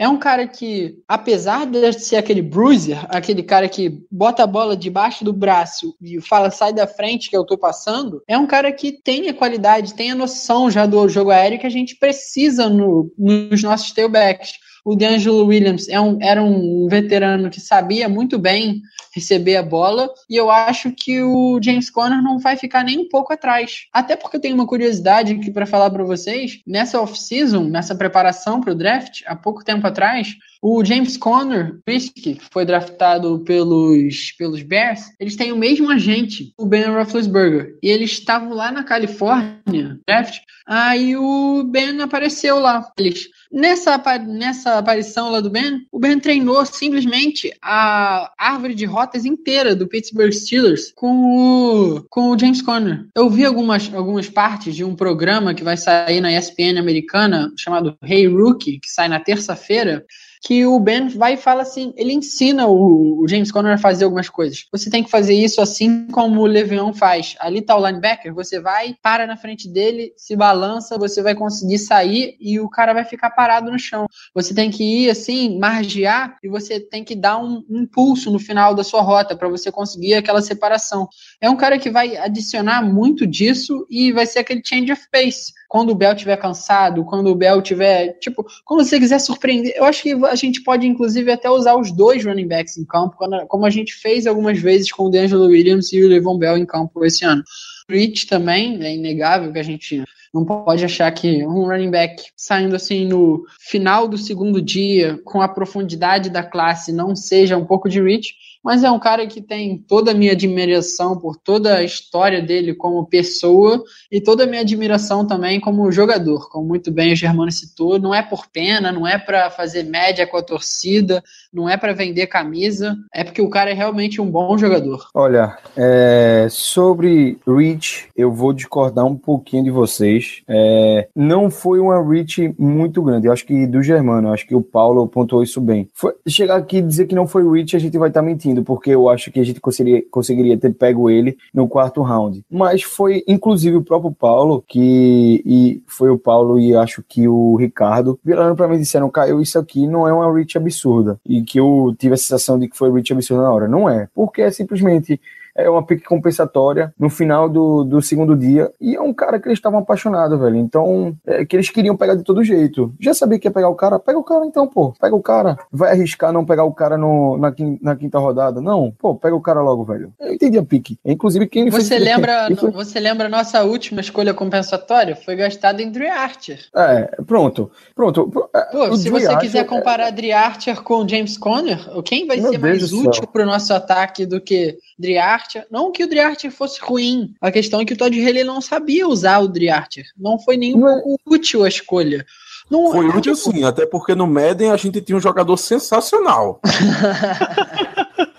É um cara que, apesar de ser aquele bruiser, aquele cara que bota a bola debaixo do braço e fala sai da frente que eu tô passando, é um cara que tem a qualidade, tem a noção já do jogo aéreo que a gente precisa no, nos nossos tailbacks. O DeAngelo Williams é um, era um veterano que sabia muito bem receber a bola, e eu acho que o James Conner não vai ficar nem um pouco atrás. Até porque eu tenho uma curiosidade aqui para falar para vocês, nessa off-season, nessa preparação para o draft, há pouco tempo atrás, o James Conner, que foi draftado pelos, pelos Bears, eles têm o mesmo agente, o Ben Roethlisberger. E eles estavam lá na Califórnia, draft, aí o Ben apareceu lá. Eles, nessa, nessa aparição lá do Ben, o Ben treinou simplesmente a árvore de rotas inteira do Pittsburgh Steelers com o, com o James Conner. Eu vi algumas, algumas partes de um programa que vai sair na ESPN americana chamado Hey Rookie, que sai na terça-feira, que o Ben vai e fala assim, ele ensina o, James Conner a fazer algumas coisas. Você tem que fazer isso assim como o Le'Veon faz. Ali tá o linebacker, você vai, para na frente dele, se balança, você vai conseguir sair e o cara vai ficar parado no chão. Você tem que ir assim, margear e você tem que dar um impulso no final da sua rota para você conseguir aquela separação. É um cara que vai adicionar muito disso e vai ser aquele change of pace quando o Bell tiver cansado, quando o Bell tiver, tipo, quando você quiser surpreender, eu acho que a gente pode inclusive até usar os dois running backs em campo, como a gente fez algumas vezes com o D'Angelo Williams e o Levon Bell em campo esse ano. Rich também, é inegável que a gente não pode achar que um running back saindo assim no final do segundo dia, com a profundidade da classe, não seja um pouco de Rich mas é um cara que tem toda a minha admiração por toda a história dele como pessoa e toda a minha admiração também como jogador, como muito bem o Germano citou, não é por pena, não é para fazer média com a torcida, não é para vender camisa, é porque o cara é realmente um bom jogador. Olha, é, sobre Rich, eu vou discordar um pouquinho de vocês. É, não foi uma Rich muito grande, eu acho que do Germano, acho que o Paulo pontuou isso bem. Foi, chegar aqui e dizer que não foi Rich, a gente vai estar tá mentindo porque eu acho que a gente conseguiria, conseguiria ter pego ele no quarto round. Mas foi, inclusive, o próprio Paulo, que e foi o Paulo e acho que o Ricardo, viraram para mim e disseram, Caio, isso aqui não é uma reach absurda. E que eu tive a sensação de que foi reach absurda na hora. Não é, porque é simplesmente é uma pique compensatória no final do, do segundo dia. E é um cara que eles estavam apaixonados, velho. Então, é, que eles queriam pegar de todo jeito. Já sabia que ia pegar o cara? Pega o cara então, pô. Pega o cara. Vai arriscar não pegar o cara no, na, quin- na quinta rodada? Não. Pô, pega o cara logo, velho. Eu entendi a pique. Inclusive, quem fez Você entender- lembra, foi- você lembra a nossa última escolha compensatória? Foi gastada em Dre Archer. É, pronto. Pronto. É, Pô, o se Dre você Archer quiser é- comparar Dre Archer com James Conner, quem vai Meu ser Deus mais útil pro nosso ataque do que Dre Archer? Não que o Dre Archer fosse ruim. A questão é que o Todd Haley não sabia usar o Dre Archer. Não foi nem um Não é- pouco útil a escolha. Não, Foi útil tipo, sim, até porque no Madden a gente tinha um jogador sensacional.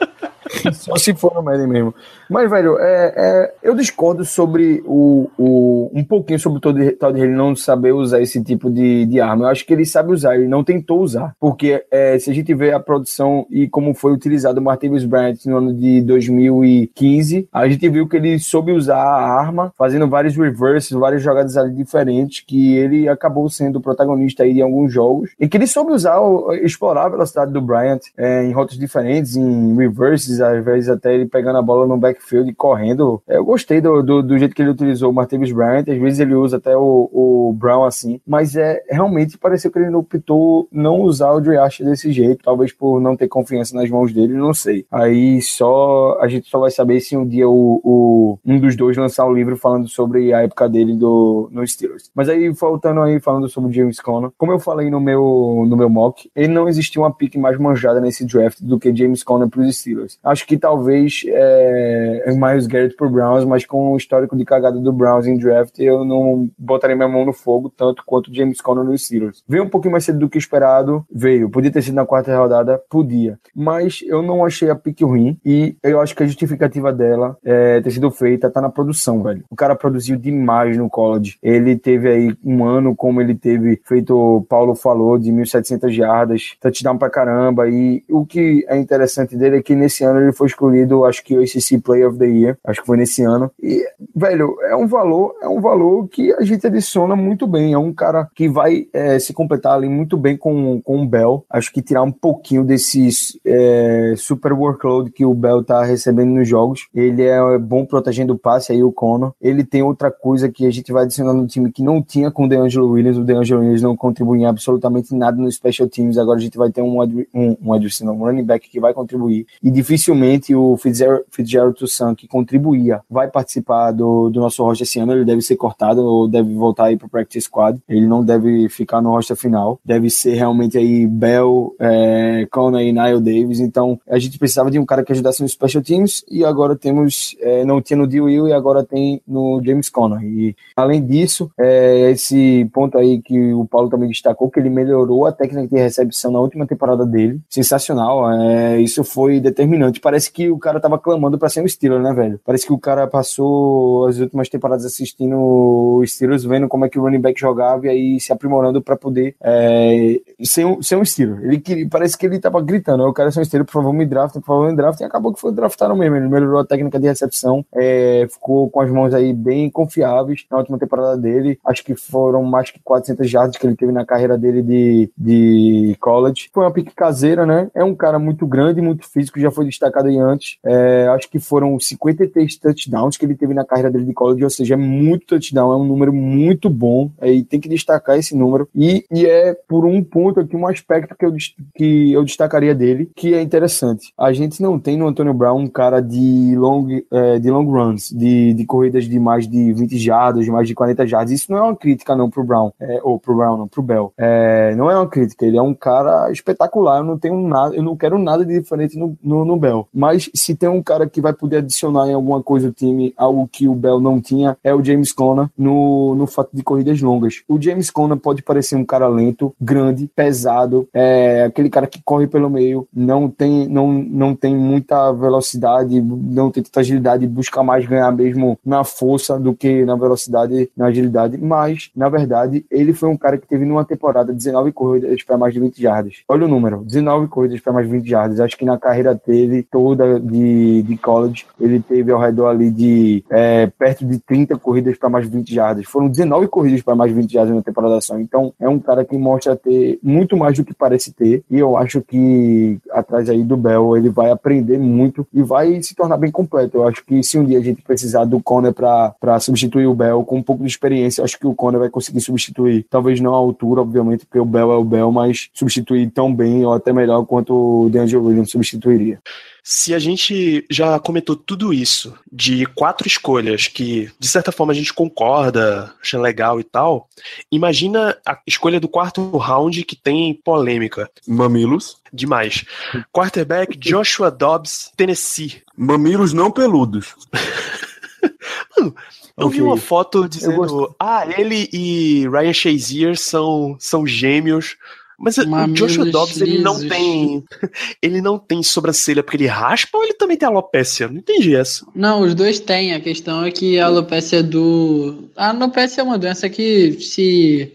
Só se for no Madden mesmo. Mas, velho, é, é, eu discordo sobre o, o. um pouquinho sobre o Todd Todd Haley não saber usar esse tipo de, de arma. Eu acho que ele sabe usar, ele não tentou usar. Porque é, se a gente vê a produção e como foi utilizado o Martavis Bryant no ano de 2015, a gente viu que ele soube usar a arma, fazendo vários reverses, várias jogadas ali diferentes, que ele acabou sendo o protagonista aí de alguns jogos. E que ele soube usar, explorar a velocidade do Bryant é, em rotas diferentes, em reverses, às vezes até ele pegando a bola no backfield e correndo. É, Eu gostei do, do, do jeito que ele utilizou o Martavis Bryant, às vezes ele usa até o, o Brown assim, mas é realmente pareceu que ele optou não usar o Dreash desse jeito, talvez por não ter confiança nas mãos dele, não sei. Aí só a gente só vai saber se um dia o, o- um dos dois lançar um livro falando sobre a época dele do, no Steelers. Mas aí, faltando aí, falando sobre o James Conner, como eu falei no meu, no meu mock, ele não existia uma pick mais manjada nesse draft do que James Conner para os Steelers. Acho que talvez é, Miles Garrett pro Browns, mas com o histórico de cagada do Browns em draft, eu não botaria minha mão no fogo tanto quanto James Conner nos Steelers. Veio um pouquinho mais cedo do que esperado, veio. Podia ter sido na quarta rodada, podia. Mas eu não achei a pick ruim e eu acho que a justificativa dela é, ter sido feita tá na produção, velho. O cara produziu demais no college. Ele teve aí um ano, como ele teve feito, o Paulo falou, de 1.700 jardas, touchdown pra caramba. E o que é interessante dele é que nesse ano ele foi escolhido, acho que o ACC Player of the Year, acho que foi nesse ano. E, velho, é um valor, é um valor que a gente adiciona muito bem. É um cara que vai é, se completar ali muito bem com, com o Bell. Acho que tirar um pouquinho desses é, super workload que o Bell tá recebendo nos jogos. Ele é bom protegendo o passe aí, o Conor. Ele tem outra coisa que a gente vai adicionar no time que não tinha com o DeAngelo Williams. O DeAngelo Williams não contribui em absolutamente nada no special teams. Agora a gente vai ter um, um, um, um running back que vai contribuir. E dificilmente o Fitzgerald, Fitzgerald Toussaint, que contribuía, vai participar do, do nosso roster esse ano. Ele deve ser cortado ou deve voltar aí pro practice squad. Ele não deve ficar no roster final. Deve ser realmente aí Bell, é, Conor e Niall Davis. Então a gente precisava de um cara que ajudasse nos special teams e agora temos, é, não tinha no D. Will e agora tem no James Conner. E além disso, é, esse ponto aí que o Paulo também destacou, que ele melhorou a técnica de recepção na última temporada dele. Sensacional. É, isso foi determinante. Parece que o cara tava clamando para ser um Steeler, né, velho? Parece que o cara passou as últimas temporadas assistindo o Steelers, vendo como é que o running back jogava e aí se aprimorando para poder é, ser, um, ser um Steeler. Ele queria, parece que ele tava gritando, eu quero ser um Steeler, por favor, me draftem, por favor, me draftem. E acabou que foi draftado mesmo. Ele melhorou a técnica de recepção, é, ficou com as mãos aí bem confiáveis na última temporada dele. Acho que foram mais que 400 jardas que ele teve na carreira dele de, de college. Foi uma pique caseira, né? É um cara muito grande, muito físico, já foi destacado aí antes. É, acho que foram 53 touchdowns que ele teve na carreira dele de college, ou seja, é muito touchdown, é um número muito bom. É, e tem que destacar esse número. E, e é por um ponto aqui, um aspecto que eu, que eu destacaria dele, que é interessante. A gente não tem no Antônio Brown um cara de long, é, de long runs, de, de corridas de mais de 20 jardas, de mais de 40 jardas. Isso não é uma crítica, não, pro Brown, é, ou pro Brown, não, pro Bell. É, não é uma crítica, ele é um cara espetacular. Eu não tenho nada, eu não quero nada de diferente no, no, no Bell. Mas se tem um cara que vai poder adicionar em alguma coisa o time, algo que o Bell não tinha, é o James Conner no, no fato de corridas longas. O James Conner pode parecer um cara lento, grande, pesado, é aquele cara que corre pelo meio, não tem, não, não tem muita velocidade, não tem tanta agilidade, busca mais ganhar mesmo na força do que na velocidade, na agilidade, mas, na verdade, ele foi um cara que teve numa temporada 19 corridas para mais de 20 jardas. Olha o número, 19 corridas para mais de 20 jardas. Acho que na carreira dele toda de, de college, ele teve ao redor ali de é, perto de 30 corridas para mais de 20 jardas. Foram 19 corridas para mais de 20 jardas na temporada só. Então, é um cara que mostra ter muito mais do que parece ter. E eu acho que atrás aí do Bell, ele vai aprender muito e vai se tornar bem completo. Eu acho que se um dia a gente precisar do Conner para substituir o Bell com um pouco de experiência, acho que o Conner vai conseguir substituir. Talvez não à altura, obviamente, porque o Bell é o Bell, mas substituir tão bem ou até melhor quanto o DeAngelo Williams substituiria. Se a gente já comentou tudo isso de quatro escolhas que, de certa forma, a gente concorda, acha legal e tal, imagina a escolha do quarto round que tem polêmica. Mamilos. Demais. Quarterback Joshua Dobbs, Tennessee. Mamilos não peludos. Mano, eu vi Ok. uma foto dizendo, ah, ele e Ryan Shazier são, são gêmeos. Mas o Mamilos Joshua Dobbs, ele não tem. Ele não tem sobrancelha porque ele raspa ou ele também tem alopécia? Não entendi essa. Não, os dois têm. A questão é que a alopecia do. A alopecia é uma doença que se.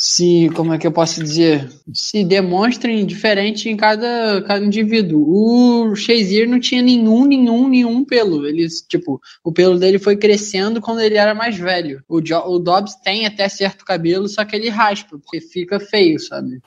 Se, como é que eu posso dizer? Se demonstra em- diferente em cada, cada indivíduo. O Shazier não tinha nenhum, nenhum, nenhum pelo. Ele, tipo, o pelo dele foi crescendo quando ele era mais velho. O, Jo- o Dobbs tem até certo cabelo, só que ele raspa, porque fica feio, sabe?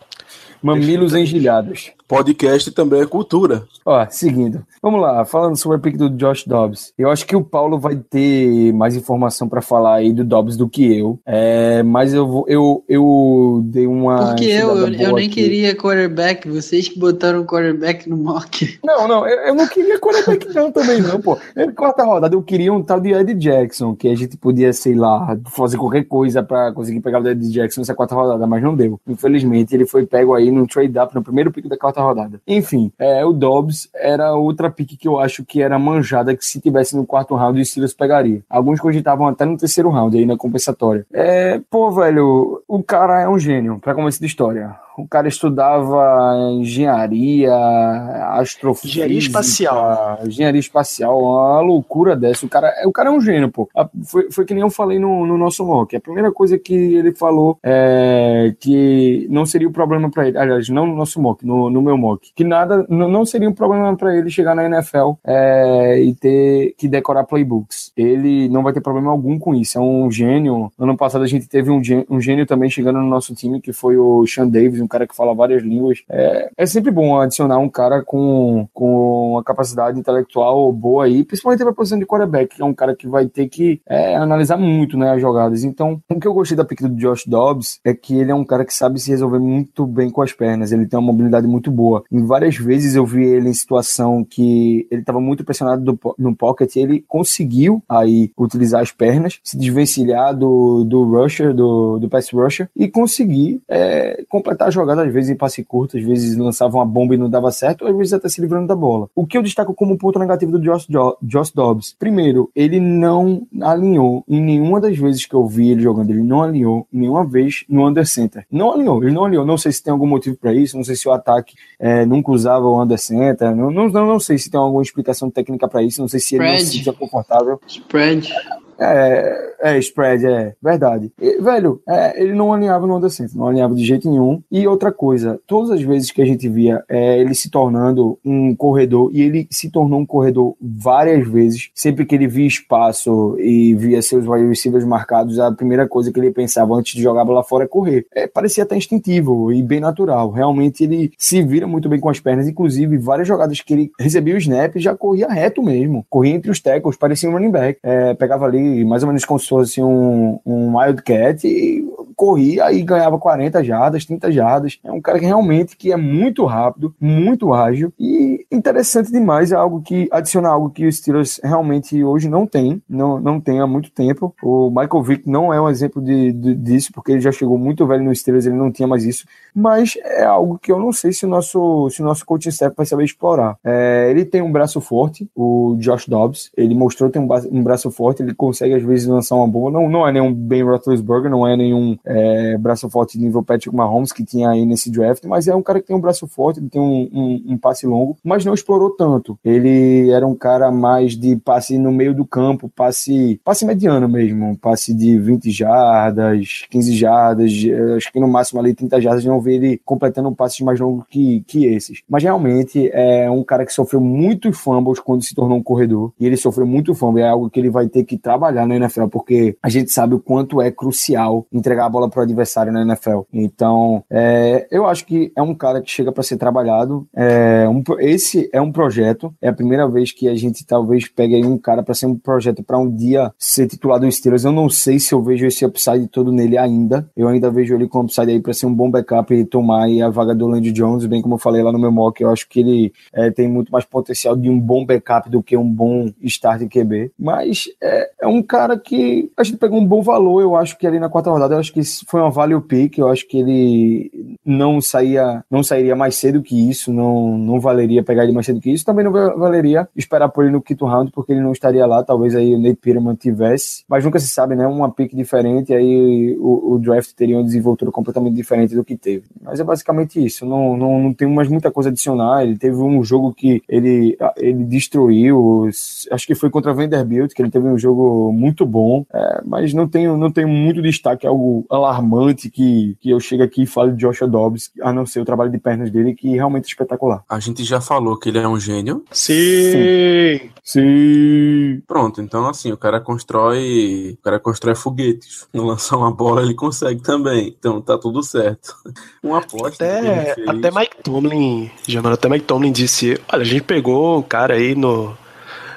Mamilos engilhados. Podcast também é cultura. Ó, seguindo. Vamos lá, falando sobre a pick do Josh Dobbs. Eu acho que o Paulo vai ter mais informação pra falar aí do Dobbs do que eu. É, mas eu vou, eu, eu dei uma. Porque eu, eu, eu nem aqui. queria quarterback, vocês que botaram quarterback no mock. Não, não, eu, eu não queria quarterback não também não, pô. Na quarta rodada eu queria um tal de Ed Jackson, que a gente podia, sei lá, fazer qualquer coisa pra conseguir pegar o Ed Jackson nessa quarta rodada, mas não deu. Infelizmente ele foi pego aí no trade up no primeiro pick da quarta rodada. Enfim, é, o Dobbs era outra pick que eu acho que era manjada que se tivesse no quarto round os Steelers pegaria. Alguns cogitavam até no terceiro round aí na compensatória. É, pô, velho, o cara é um gênio, pra começo de história. O cara estudava engenharia, astrofísica, Engenharia espacial. engenharia espacial, uma loucura dessa. O cara, o cara é um gênio, pô. Foi, foi que nem eu falei no, no nosso mock. A primeira coisa que ele falou é que não seria o problema pra ele, aliás, não no nosso mock, no, no meu mock, que nada, não seria um problema pra ele chegar na NFL é, e ter que decorar playbooks. Ele não vai ter problema algum com isso. É um gênio. Ano passado a gente teve um gê- um gênio também chegando no nosso time, que foi o Sean Davis, um cara que fala várias línguas. É, é sempre bom adicionar um cara com, com uma capacidade intelectual boa aí, principalmente pra posição de quarterback, que é um cara que vai ter que é, analisar muito né, as jogadas. Então, o que eu gostei da pick do Josh Dobbs é que ele é um cara que sabe se resolver muito bem com as pernas, ele tem uma mobilidade muito boa. Em várias vezes eu vi ele em situação que ele estava muito pressionado do no pocket ele conseguiu aí utilizar as pernas, se desvencilhar do, do rusher, do, do pass rusher e conseguir é, completar a jogada, às vezes em passe curto, às vezes lançava uma bomba e não dava certo, às vezes até se livrando da bola. O que eu destaco como ponto negativo do Josh, Jo- Josh Dobbs? Primeiro, ele não alinhou em nenhuma das vezes que eu vi ele jogando, ele não alinhou nenhuma vez no under center. Não alinhou, ele não alinhou. Não sei se tem algum motivo para isso, não sei se o ataque é, nunca usava o under center, não, não, não, sei se tem alguma explicação técnica para isso, não sei se ele não se Spread. sentia confortável. Spread. É, é, spread, é verdade. E, velho, é, ele não alinhava no under center, não alinhava de jeito nenhum. E outra coisa, todas as vezes que a gente via é, ele se tornando um corredor, e ele se tornou um corredor várias vezes, sempre que ele via espaço e via seus wide receivers marcados, a primeira coisa que ele pensava antes de jogar bola fora é correr. É, parecia até instintivo e bem natural. Realmente ele se vira muito bem com as pernas, inclusive várias jogadas que ele recebia o snap já corria reto mesmo, corria entre os tackles, parecia um running back. É, pegava ali mais ou menos como se fosse um, um wildcat e corria e ganhava 40 jardas, 30 jardas. É um cara que realmente que é muito rápido, muito ágil e interessante demais, é algo que adiciona algo que os Steelers realmente hoje não tem, não, não tem há muito tempo. O Michael Vick não é um exemplo de, de- disso, porque ele já chegou muito velho no Steelers, ele não tinha mais isso, mas é algo que eu não sei se o nosso, se o nosso coaching staff vai saber explorar. É, ele tem um braço forte, o Josh Dobbs, ele mostrou ba- um braço forte, ele consegue consegue às vezes lançar uma boa. Não, não é nenhum Ben Roethlisberger, não é nenhum é, braço forte nível Patrick Mahomes que tinha aí nesse draft, mas é um cara que tem um braço forte, ele tem um, um, um passe longo, mas não explorou tanto. Ele era um cara mais de passe no meio do campo, passe, passe mediano mesmo, passe de 20 jardas, 15 jardas, acho que no máximo ali 30 jardas, não vê ele completando passes mais longos que, que esses. Mas realmente é um cara que sofreu muitos fumbles quando se tornou um corredor, e ele sofreu muito fumble, é algo que ele vai ter que trabalhar na NFL, porque a gente sabe o quanto é crucial entregar a bola para o adversário na NFL. Então, é, eu acho que é um cara que chega para ser trabalhado. É um, esse é um projeto, é a primeira vez que a gente talvez pegue um cara para ser um projeto para um dia ser titular dos Steelers. Eu não sei se eu vejo esse upside todo nele ainda. Eu ainda vejo ele com upside aí para ser um bom backup e tomar aí a vaga do Landry Jones, bem como eu falei lá no meu mock. Eu acho que ele é, tem muito mais potencial de um bom backup do que um bom start QB. Mas é, é cara que a gente pegou um bom valor, eu acho que ali na quarta rodada, eu acho que foi uma value pick, eu acho que ele não saía, não sairia mais cedo que isso, não, não valeria pegar ele mais cedo que isso, também não valeria esperar por ele no quinto round, porque ele não estaria lá, talvez aí o Nate Peterman tivesse, mas nunca se sabe, né, uma pick diferente, aí o, o draft teria uma desenvoltura completamente diferente do que teve. Mas é basicamente isso, não, não, não tem mais muita coisa a adicionar, ele teve um jogo que ele, ele destruiu, acho que foi contra Vanderbilt, que ele teve um jogo muito bom, é, mas não tem, não tem muito destaque, algo alarmante que, que eu chego aqui e falo de Joshua Dobbs, a não ser o trabalho de pernas dele, que realmente é espetacular. A gente já falou que ele é um gênio. Sim! Sim! Pronto, então assim, o cara constrói. O cara constrói foguetes. Não lançar uma bola, ele consegue também. Então tá tudo certo. Uma aposta. Até, até Mike Tomlin, Jamara, até Mike Tomlin disse: olha, a gente pegou o cara aí no,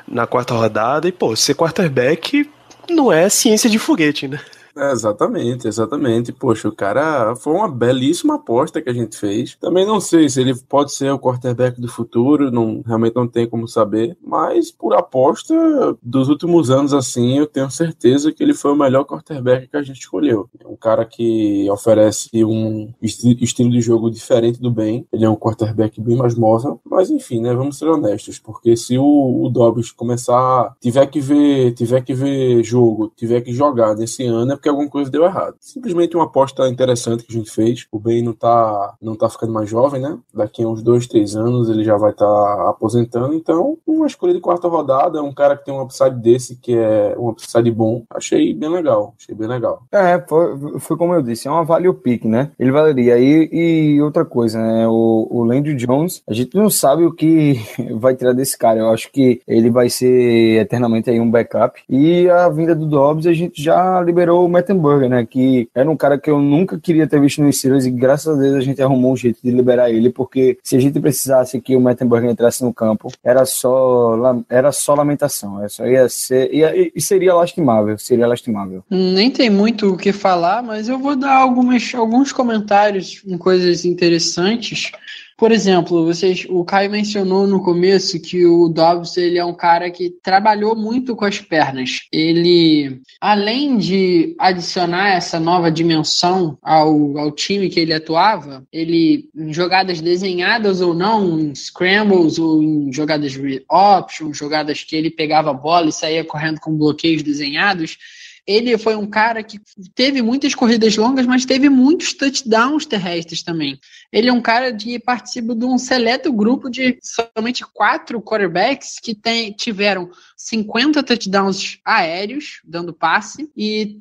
na quarta rodada e, pô, ser quarterback não é ciência de foguete, né? Exatamente, exatamente. Poxa, o cara foi uma belíssima aposta que a gente fez. Também não sei se ele pode ser o quarterback do futuro, não, realmente não tem como saber. Mas por aposta dos últimos anos, assim, eu tenho certeza que ele foi o melhor quarterback que a gente escolheu. É um cara que oferece um esti estilo de jogo diferente do bem. Ele é um quarterback bem mais móvel. Mas enfim, né? Vamos ser honestos, porque se o, o Dobbs começar, tiver que ver, tiver que ver jogo, tiver que jogar nesse ano, é porque alguma coisa deu errado. Simplesmente uma aposta interessante que a gente fez. O Ben não tá, não tá ficando mais jovem, né? Daqui a uns dois, três anos ele já vai estar tá aposentando. Então, uma escolha de quarta rodada, um cara que tem um upside desse, que é um upside bom, achei bem legal. Achei bem legal. É, foi, foi como eu disse, é uma value pick, né? Ele valeria. E, e outra coisa, né? O, o Landry Jones, a gente não sabe o que vai tirar desse cara. Eu acho que ele vai ser eternamente aí um backup. E a vinda do Dobbs, a gente já liberou Mettenberger, né? Que era um cara que eu nunca queria ter visto nos Steelers e graças a Deus a gente arrumou um jeito de liberar ele, porque se a gente precisasse que o Mettenberger entrasse no campo, era só, era só lamentação. É só ia ser. Ia, e seria lastimável, seria lastimável. Nem tem muito o que falar, mas eu vou dar algumas, alguns comentários em coisas interessantes. Por exemplo, vocês, o Caio mencionou no começo que o Dobbs ele é um cara que trabalhou muito com as pernas. Ele, além de adicionar essa nova dimensão ao, ao time que ele atuava, ele, em jogadas desenhadas ou não, em scrambles ou em jogadas option, jogadas que ele pegava a bola e saía correndo com bloqueios desenhados, ele foi um cara que teve muitas corridas longas, mas teve muitos touchdowns terrestres também. Ele é um cara que participa de um seleto grupo de somente quatro quarterbacks que tem, tiveram 50 touchdowns aéreos, dando passe, e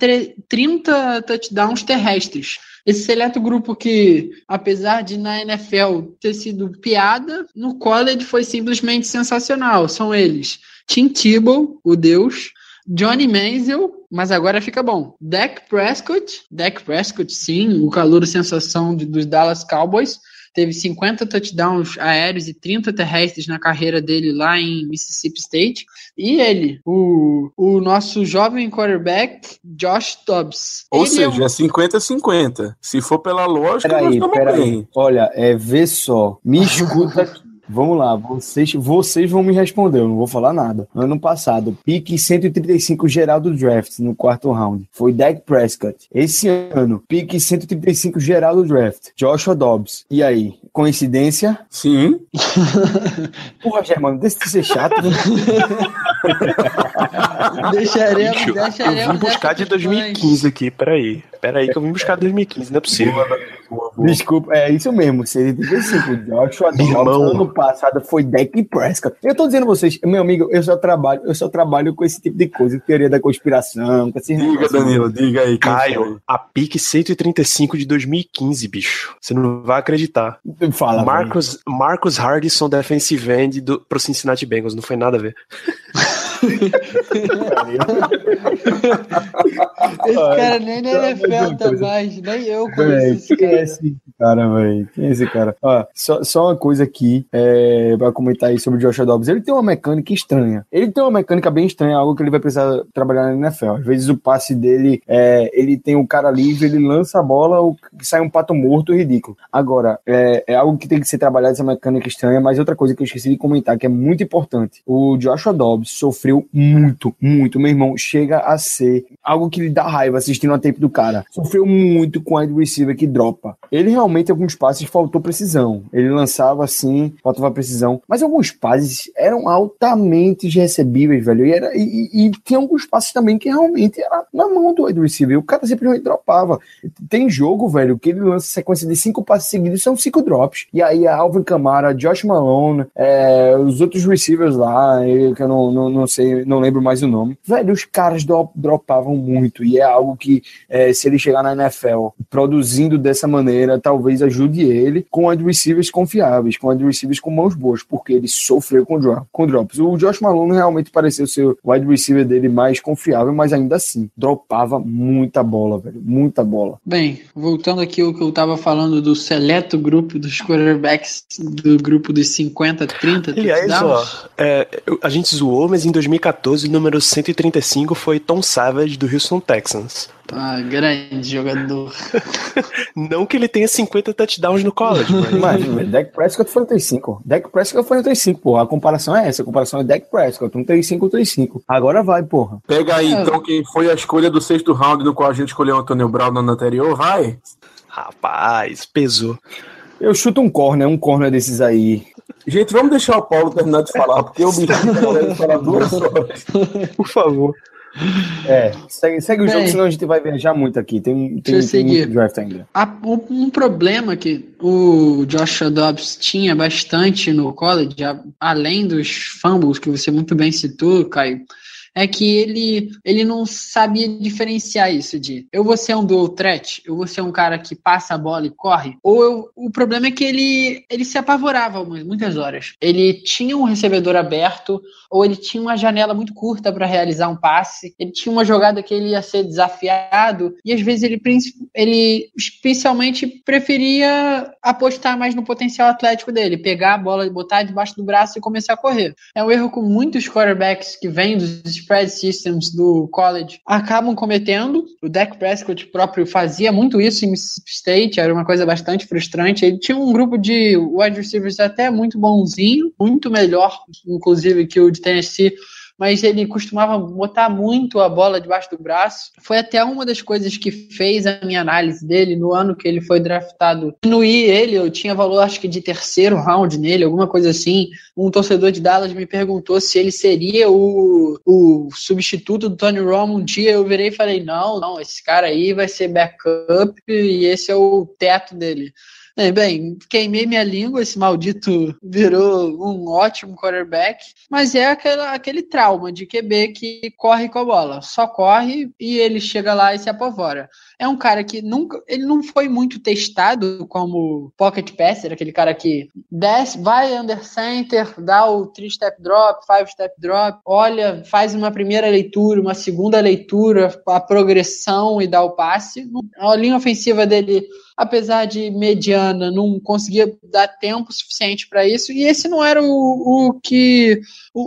30 touchdowns terrestres. Esse seleto grupo que, apesar de na NFL ter sido piada, no college foi simplesmente sensacional. São eles Tim Tebow, o Deus, Johnny Manziel, mas agora fica bom. Dak Prescott, Dak Prescott, sim, o calor sensação de, dos Dallas Cowboys, teve 50 touchdowns aéreos e 30 terrestres na carreira dele lá em Mississippi State. E ele, o, o nosso jovem quarterback, Josh Dobbs. Ou ele seja, é um... é 50-50. Se for pela lógica, nós Peraí, estamos peraí. bem. Olha, é ver só. Me escuta aqui. Vamos lá, vocês, vocês vão me responder, eu não vou falar nada. Ano passado, pique 135 geral do draft no quarto round. Foi Dak Prescott. Esse ano, pique 135 geral do draft. Joshua Dobbs. E aí, coincidência? Sim. Porra, Germano, deixa de ser chato. Deixaremos, Bicho, eu deixaremos. vim buscar de 2015 aqui, peraí. Peraí que eu vim buscar de 2015, não é possível. Desculpa, é isso mesmo, 135. Joshua Irmão. Dobbs ano passado foi Dak Prescott. Eu tô dizendo a vocês, meu amigo, eu só trabalho, eu só trabalho com esse tipo de coisa, teoria da conspiração, com esses Diga. Danilo, diga aí. Caio, a pique 135 de 2015, bicho. Você não vai acreditar. Fala, velho. Marcus, Marcus Hardison, defensive end do, pro Cincinnati Bengals. Não foi nada a ver. Esse cara nem na NFL tá Deus. mais, nem eu conheço é cara. esse cara, velho? Quem é esse cara? Ó, só, só uma coisa aqui, é, pra comentar aí sobre o Joshua Dobbs. Ele tem uma mecânica estranha. Ele tem uma mecânica bem estranha, algo que ele vai precisar trabalhar na NFL. Às vezes o passe dele, é, ele tem o cara livre, ele lança a bola, o, sai um pato morto ridículo. Agora, é, é algo que tem que ser trabalhado, essa mecânica estranha, mas outra coisa que eu esqueci de comentar, que é muito importante. O Joshua Dobbs sofreu muito, muito. Meu irmão, chega a ser algo que lhe dá raiva assistindo a tape do cara. Sofreu muito com a wide receiver que dropa. Ele realmente, alguns passes, faltou precisão. Ele lançava assim, faltava precisão. Mas alguns passes eram altamente recebíveis, velho. E, era, e, e- e tinha alguns passes também que realmente era na mão do wide receiver. O cara simplesmente dropava. Tem jogo, velho, que ele lança sequência de cinco passes seguidos, são cinco drops. E aí a Alvin Kamara, Josh Malone, é, os outros receivers lá, que eu não, não, não sei, não lembro mais o nome. Velho, os caras dro- dropavam muito. E é algo que, é, se ele chegar na NFL produzindo dessa maneira, talvez ajude ele com wide receivers confiáveis, com wide receivers com mãos boas, porque ele sofreu com, dro com drops. O Josh Malone realmente pareceu ser o wide receiver dele mais confiável, mas ainda assim, dropava muita bola, velho. Muita bola. Bem, voltando aqui ao que eu tava falando do seleto grupo dos quarterbacks do grupo dos 50, 30 Aliás, ó, é, a gente zoou, mas em 2014 o número 135 foi Tom Savage do Houston Texans. Ah, grande jogador. Não que ele tenha 50 touchdowns no college, mas. Mas, velho, Dak Prescott foi no 35. Dak Prescott foi no 35, pô. A comparação é essa. A comparação é Dak Prescott, um 35 35. Agora vai, porra. Pega aí, É. então, quem foi a escolha do sexto round, no qual a gente escolheu o Antônio Brown no ano anterior, vai. Rapaz, pesou. Eu chuto um corner, um corner desses aí. Gente, vamos deixar o Paulo terminar de falar, porque o bicho tá falar duas horas. Por favor. É, segue, segue o Bem. jogo, senão a gente vai viajar muito aqui. Tem, tem, eu tem muito draft ainda. Há um, um problema que o Joshua Dobbs tinha bastante no college, a- além dos fumbles que você muito bem citou, Caio, é que ele, ele não sabia diferenciar isso de eu vou ser um dual threat, eu vou ser um cara que passa a bola e corre, ou eu- o problema é que ele, ele se apavorava mu- muitas horas. Ele tinha um recebedor aberto, ou ele tinha uma janela muito curta para realizar um passe, ele tinha uma jogada que ele ia ser desafiado, e às vezes ele, ele especialmente preferia apostar mais no potencial atlético dele, pegar a bola, botar debaixo do braço e começar a correr. É um erro que muitos quarterbacks que vêm dos spread systems do college acabam cometendo. O Dak Prescott próprio fazia muito isso em Mississippi State, era uma coisa bastante frustrante. Ele tinha um grupo de wide receivers até muito bonzinho, muito melhor, inclusive, que o de Tennessee, mas ele costumava botar muito a bola debaixo do braço. Foi até uma das coisas que fez a minha análise dele no ano que ele foi draftado. Diminuir ele, eu tinha valor acho que de terceiro round nele, alguma coisa assim. Um torcedor de Dallas me perguntou se ele seria o, o substituto do Tony Romo um dia. Eu virei e falei: não, não, esse cara aí vai ser backup e esse é o teto dele. É, bem, queimei minha língua, esse maldito virou um ótimo quarterback, mas é aquela, aquele trauma de QB que corre com a bola, só corre e ele chega lá e se apavora. É um cara que nunca, ele não foi muito testado como pocket passer, aquele cara que desce, vai under center, dá o three step drop, five step drop, olha, faz uma primeira leitura, uma segunda leitura, a progressão e dá o passe. A linha ofensiva dele apesar de mediana, não conseguia dar tempo suficiente para isso, e esse não era o, o que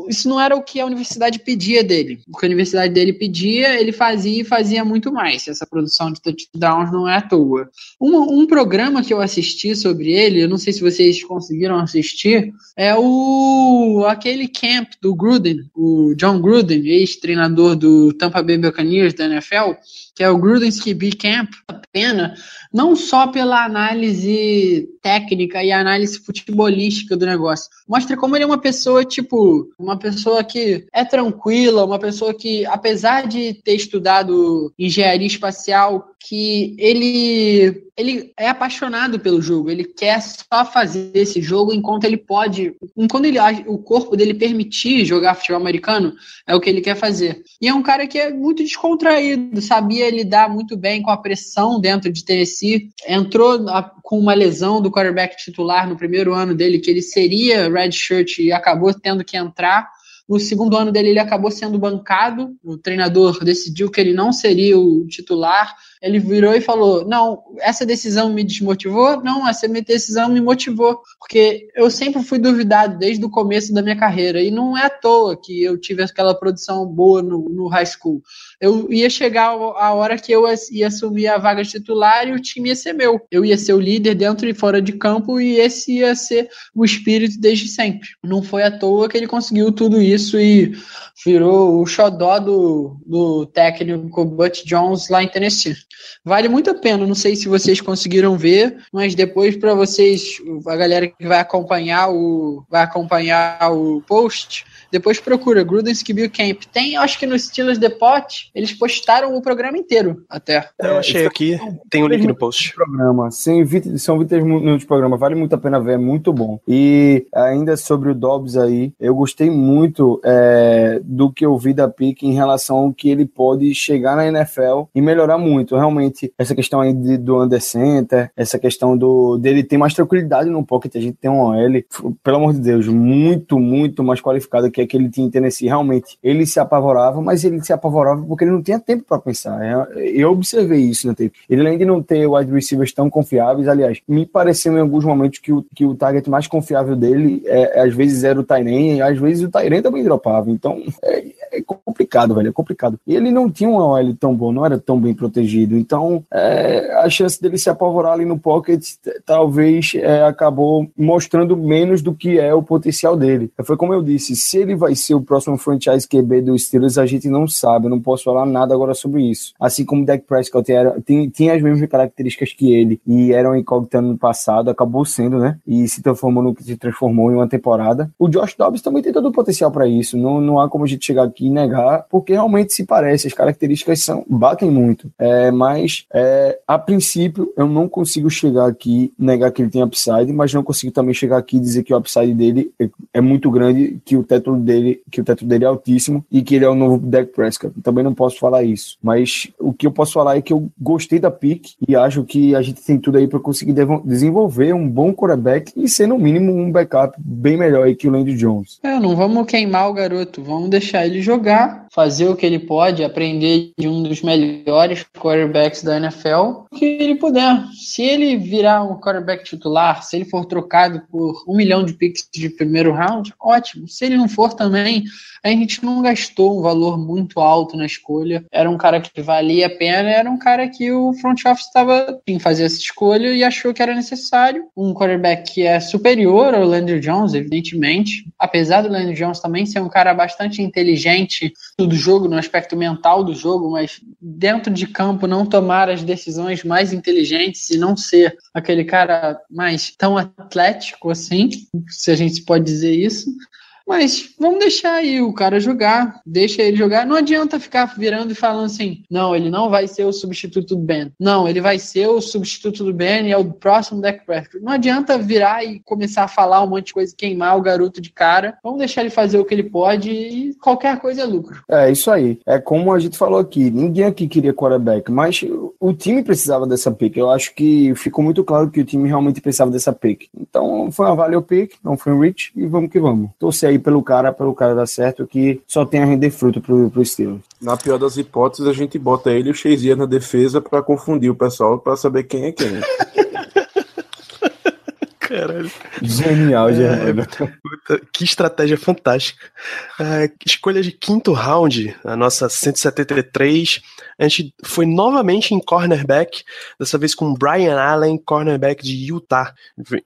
isso não era o que a universidade pedia dele. O que a universidade dele pedia, ele fazia e fazia muito mais. Essa produção de touchdowns não é à toa. Um, um programa que eu assisti sobre ele, eu não sei se vocês conseguiram assistir, é o aquele camp do Gruden, o John Gruden, ex-treinador do Tampa Bay Buccaneers da NFL, que é o Gruden's QB Camp, a pena, não só pela análise técnica e análise futebolística do negócio, mostra como ele é uma pessoa, tipo, uma pessoa que é tranquila, uma pessoa que, apesar de ter estudado engenharia espacial, que ele ele é apaixonado pelo jogo, ele quer só fazer esse jogo enquanto ele pode, enquanto ele, o corpo dele permitir jogar futebol americano, é o que ele quer fazer. E é um cara que é muito descontraído, sabia lidar muito bem com a pressão dentro de Tennessee, entrou com uma lesão do quarterback titular no primeiro ano dele, que ele seria redshirt e acabou tendo que entrar. No segundo ano dele, ele acabou sendo bancado. O treinador decidiu que ele não seria o titular ele virou e falou: Não, essa decisão me desmotivou? Não, essa decisão me motivou, porque eu sempre fui duvidado desde o começo da minha carreira, e não é à toa que eu tive aquela produção boa no, no high school. Eu ia chegar a hora que eu ia assumir a vaga titular e o time ia ser meu. Eu ia ser o líder dentro e fora de campo, e esse ia ser o espírito desde sempre. Não foi à toa que ele conseguiu tudo isso e virou o xodó do, do técnico Butch Jones lá em Tennessee. Vale muito a pena, não sei se vocês conseguiram ver, mas depois para vocês, a galera que vai acompanhar o vai acompanhar o post, depois procura Gruden's Bill Camp. Tem, acho que no Steelers Depot, eles postaram o programa inteiro até. Eu achei aqui, tem o um link no post. Programa, são 20, são 20 minutos de programa, vale muito a pena ver, é muito bom. E ainda sobre o Dobbs aí, eu gostei muito é, do que eu vi da Pique em relação ao que ele pode chegar na NFL e melhorar muito. Realmente, essa questão aí de, do under center, essa questão do dele ter mais tranquilidade no pocket, a gente tem um OL, pelo amor de Deus, muito, muito mais qualificado que que ele tinha em Tennessee, realmente, ele se apavorava, mas ele se apavorava porque ele não tinha tempo para pensar. É, eu observei isso no tempo. Ele além de não ter wide receivers tão confiáveis, aliás, me pareceu em alguns momentos que o, que o target mais confiável dele, é, às vezes era o Tyren, às vezes o Tyren também dropava. Então, é, é, complicado, velho, é complicado. E ele não tinha um OL tão bom, não era tão bem protegido. Então, é, a chance dele se apavorar ali no pocket talvez é, acabou mostrando menos do que é o potencial dele. Foi como eu disse, se ele vai ser o próximo franchise QB do Steelers, a gente não sabe, eu não posso falar nada agora sobre isso. Assim como o Dak Prescott era, tem, tinha as mesmas características que ele e era um incógnito no passado, acabou sendo, né? E se transformou no que se transformou em uma temporada. O Josh Dobbs também tem todo o potencial para isso, não, não há como a gente chegar aqui e negar, porque realmente se parece, as características são batem muito. É, mas é, a princípio eu não consigo chegar aqui negar que ele tem upside, mas não consigo também chegar aqui e dizer que o upside dele é, é muito grande, que o teto dele, que o teto dele é altíssimo e que ele é o novo Dak Prescott. Também não posso falar isso, mas o que eu posso falar é que eu gostei da pick e acho que a gente tem tudo aí para conseguir desenvolver um bom quarterback e ser no mínimo um backup bem melhor que o Landry Jones. É, não vamos queimar o garoto, vamos deixar ele jogar, fazer o que ele pode, aprender de um dos melhores quarterbacks da NFL, o que ele puder. Se ele virar um quarterback titular, se ele for trocado por um milhão de picks de primeiro round, ótimo. Se ele não for também, a gente não gastou um valor muito alto na escolha. Era um cara que valia a pena, era um cara que o front office estava em fazer essa escolha e achou que era necessário. Um quarterback que é superior ao Landry Jones, evidentemente. Apesar do Landry Jones também ser um cara bastante inteligente do jogo, no aspecto mental do jogo, mas dentro de campo não tomar as decisões mais inteligentes e não ser aquele cara mais tão atlético assim, se a gente pode dizer isso. Mas vamos deixar aí o cara jogar, deixa ele jogar. Não adianta ficar virando e falando assim: não, ele não vai ser o substituto do Ben. Não, ele vai ser o substituto do Ben e é o próximo Dak Prescott. Não adianta virar e começar a falar um monte de coisa, queimar o garoto de cara. Vamos deixar ele fazer o que ele pode e qualquer coisa é lucro. É isso aí. É como a gente falou aqui: ninguém aqui queria quarterback, mas o time precisava dessa pick. Eu acho que ficou muito claro que o time realmente precisava dessa pick. Então foi uma value pick, não foi um reach e vamos que vamos. Torcer aí aí pelo cara, pelo cara dar certo, que só tem a render fruto pro, pro estilo. Na pior das hipóteses, a gente bota ele e o Chase na defesa para confundir o pessoal, para saber quem é quem. Caralho. Genial, Germano. É, que estratégia fantástica. É, escolha de quinto round, a nossa 173. A gente foi novamente em cornerback, dessa vez com Brian Allen, cornerback de Utah.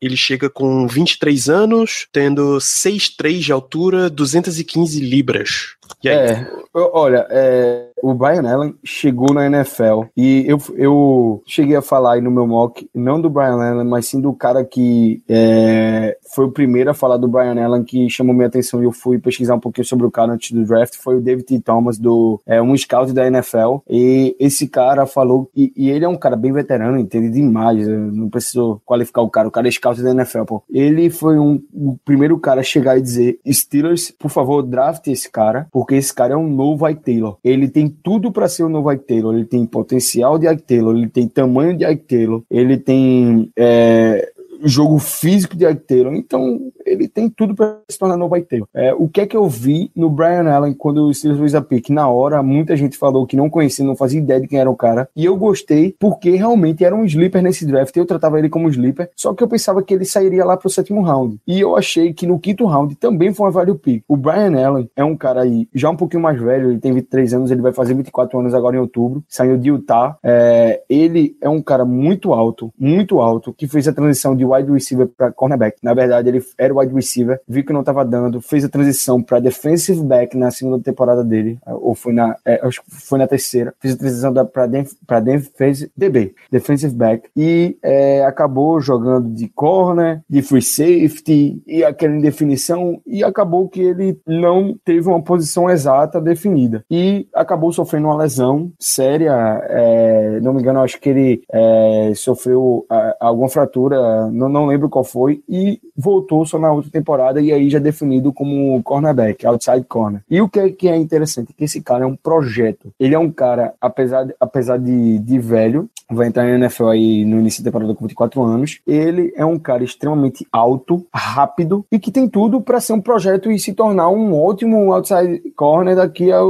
Ele chega com 23 anos, tendo 6'3 de altura, 215 libras. É, eu- olha, é, o Brian Allen chegou na NFL e eu, eu cheguei a falar aí no meu mock, não do Brian Allen, mas sim do cara que é, foi o primeiro a falar do Brian Allen que chamou minha atenção e eu fui pesquisar um pouquinho sobre o cara antes do draft, foi o David T. Thomas, do, é, um scout da NFL, e esse cara falou, e, e ele é um cara bem veterano, entende demais, não preciso qualificar o cara, o cara é scout da NFL, pô. Ele foi um, o primeiro cara a chegar e dizer, Steelers, por favor, draft esse cara, porque esse cara é um novo Ike Taylor. Ele tem tudo para ser o novo Ike Taylor, ele tem potencial de Ike Taylor, ele tem tamanho de Ike Taylor, ele tem é, jogo físico de Taylor, então ele tem tudo para se tornar novo Taylor. É, o que é que eu vi no Brian Allen quando o Steelers fez a pick? Na hora, muita gente falou que não conhecia, não fazia ideia de quem era o cara, e eu gostei porque realmente era um sleeper nesse draft, eu tratava ele como sleeper, só que eu pensava que ele sairia lá pro sétimo round, e eu achei que no quinto round também foi uma value pick. O Brian Allen é um cara aí já um pouquinho mais velho, ele tem 23 anos, ele vai fazer 24 anos agora em outubro, saiu de Utah, é, ele é um cara muito alto, muito alto, que fez a transição de wide receiver para cornerback. Na verdade, ele era wide receiver, viu que não estava dando, fez a transição para defensive back na segunda temporada dele, ou foi na, é, acho que foi na terceira, fez a transição para def, defensive DB, defensive back, e é, acabou jogando de corner, de free safety, e aquela indefinição, e acabou que ele não teve uma posição exata definida, e acabou sofrendo uma lesão séria, é, não me engano, acho que ele é, sofreu a, alguma fratura, não, não lembro qual foi, e voltou só na outra temporada, e aí já definido como cornerback, outside corner. E o que é, que é interessante? Que esse cara é um projeto. Ele é um cara, apesar de, apesar de, de velho, vai entrar na NFL aí no início da temporada com 24 anos, ele é um cara extremamente alto, rápido, e que tem tudo para ser um projeto e se tornar um ótimo outside corner daqui a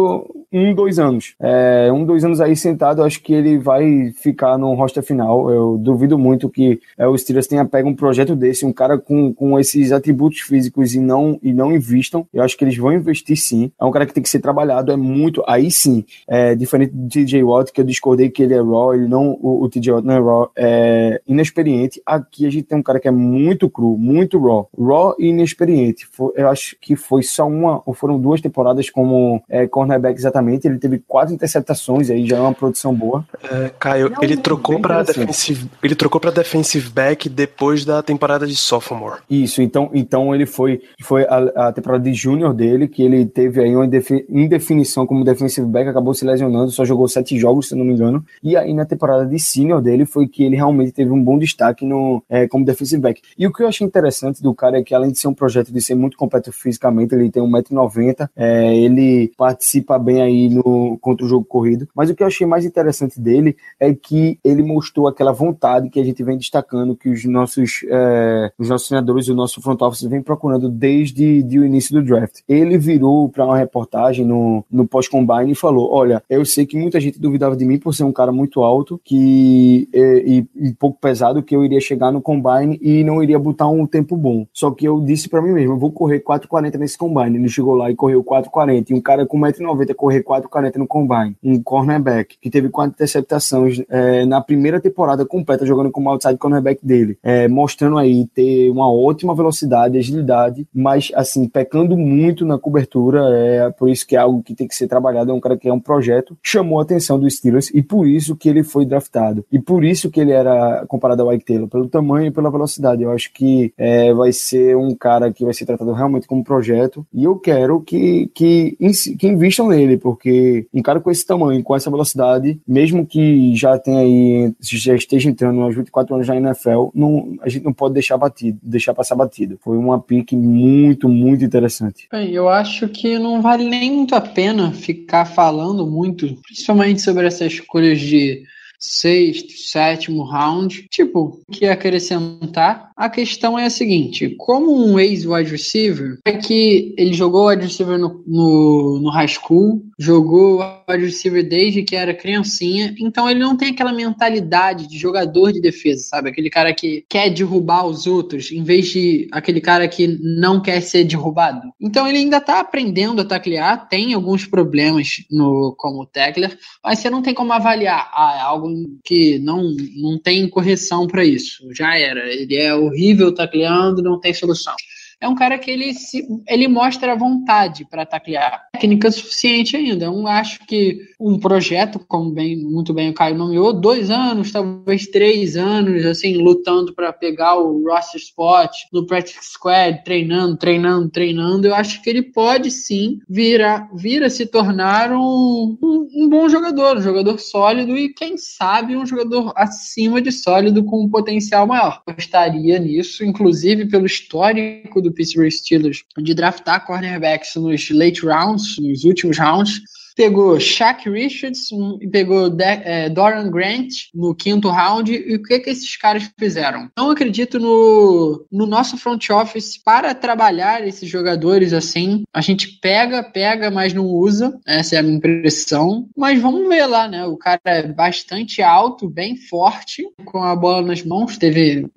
um, dois anos. É, um, dois anos aí sentado, acho que ele vai ficar no roster final. Eu duvido muito que é, o Steelers tenha um projeto desse, um cara com, com esses atributos físicos e não, e não investam. Eu acho que eles vão investir sim. É um cara que tem que ser trabalhado, é muito. Aí sim, é diferente do TJ Watt, que eu discordei que ele é raw, ele não, o, o TJ Watt não é raw, é inexperiente. Aqui a gente tem um cara que é muito cru, muito raw. Raw e inexperiente. Foi, eu acho que foi só uma, ou foram duas temporadas como é, cornerback exatamente. Ele teve quatro interceptações, aí já é uma produção boa. É, Caio, Não, ele trocou para interessante. defensive, ele trocou para defensive back depois da temporada de sophomore. Isso, então, então ele foi, foi a, a temporada de júnior dele, que ele teve aí uma indefi- indefinição como defensive back, acabou se lesionando, só jogou sete jogos, se não me engano. E aí na temporada de senior dele foi que ele realmente teve um bom destaque no, é, como defensive back. E o que eu achei interessante do cara é que além de ser um projeto de ser muito completo fisicamente, ele tem 1,90m, é, ele participa bem aí no, contra o jogo corrido. Mas o que eu achei mais interessante dele é que ele mostrou aquela vontade que a gente vem destacando, que os nossos, é, os nossos treinadores e o nosso front office vem procurando desde de o início do draft. Ele virou para uma reportagem no, no pós-combine e falou: Olha, eu sei que muita gente duvidava de mim por ser um cara muito alto que, e, e, e pouco pesado, que eu iria chegar no combine e não iria botar um tempo bom. Só que eu disse para mim mesmo: eu vou correr 4,40 nesse combine. Ele chegou lá e correu 4,40. E um cara com 1,90m correr 4,40 no combine. Um cornerback que teve quatro interceptações é, na primeira temporada completa jogando como outside cornerback dele, é, mostrando aí ter uma ótima velocidade, agilidade, mas assim, pecando muito na cobertura, é por isso que é algo que tem que ser trabalhado, é um cara que é um projeto, chamou a atenção dos Steelers e por isso que ele foi draftado. E por isso que ele era comparado ao Ike Taylor, pelo tamanho e pela velocidade. Eu acho que é, vai ser um cara que vai ser tratado realmente como projeto e eu quero que, que, que invistam nele, porque um cara com esse tamanho, com essa velocidade, mesmo que já tenha aí, já esteja entrando aos 24 anos na NFL, não, a gente não pode deixar batido, deixar passar batido. Foi uma pique muito, muito interessante. Bem, eu acho que não vale nem muito a pena ficar falando muito, principalmente sobre essas escolhas de sexto, sétimo round. Tipo, o que acrescentar? A questão é a seguinte: como um ex-wide receiver, é que ele jogou wide receiver no, no, no high school, jogou wide receiver desde que era criancinha, então ele não tem aquela mentalidade de jogador de defesa, sabe? Aquele cara que quer derrubar os outros, em vez de aquele cara que não quer ser derrubado. Então ele ainda tá aprendendo a taclear, tem alguns problemas no como tackler, mas você não tem como avaliar, ah, é algo que não, não tem correção para isso. Já era. Ele é horrível tacleando, não tem solução. é um cara que ele, se, ele mostra vontade para taclear. Técnica suficiente ainda. Eu acho que um projeto, como bem, muito bem o Caio nomeou, dois anos, talvez três anos, assim, lutando para pegar o roster spot no practice squad, treinando, treinando, treinando. Eu acho que ele pode sim vir a, vir a se tornar um, um, um bom jogador, um jogador sólido e, quem sabe, um jogador acima de sólido com um potencial maior. Eu estaria nisso, inclusive pelo histórico do Pittsburgh Steelers de draftar cornerbacks nos late rounds, nos últimos rounds pegou Shaq Richards e pegou De é, Doran Grant no quinto round. E o que, que esses caras fizeram? Não acredito no, no nosso front office para trabalhar esses jogadores assim. A gente pega, pega, mas não usa. Essa é a minha impressão. Mas vamos ver lá, né? O cara é bastante alto, bem forte, com a bola nas mãos. Teve.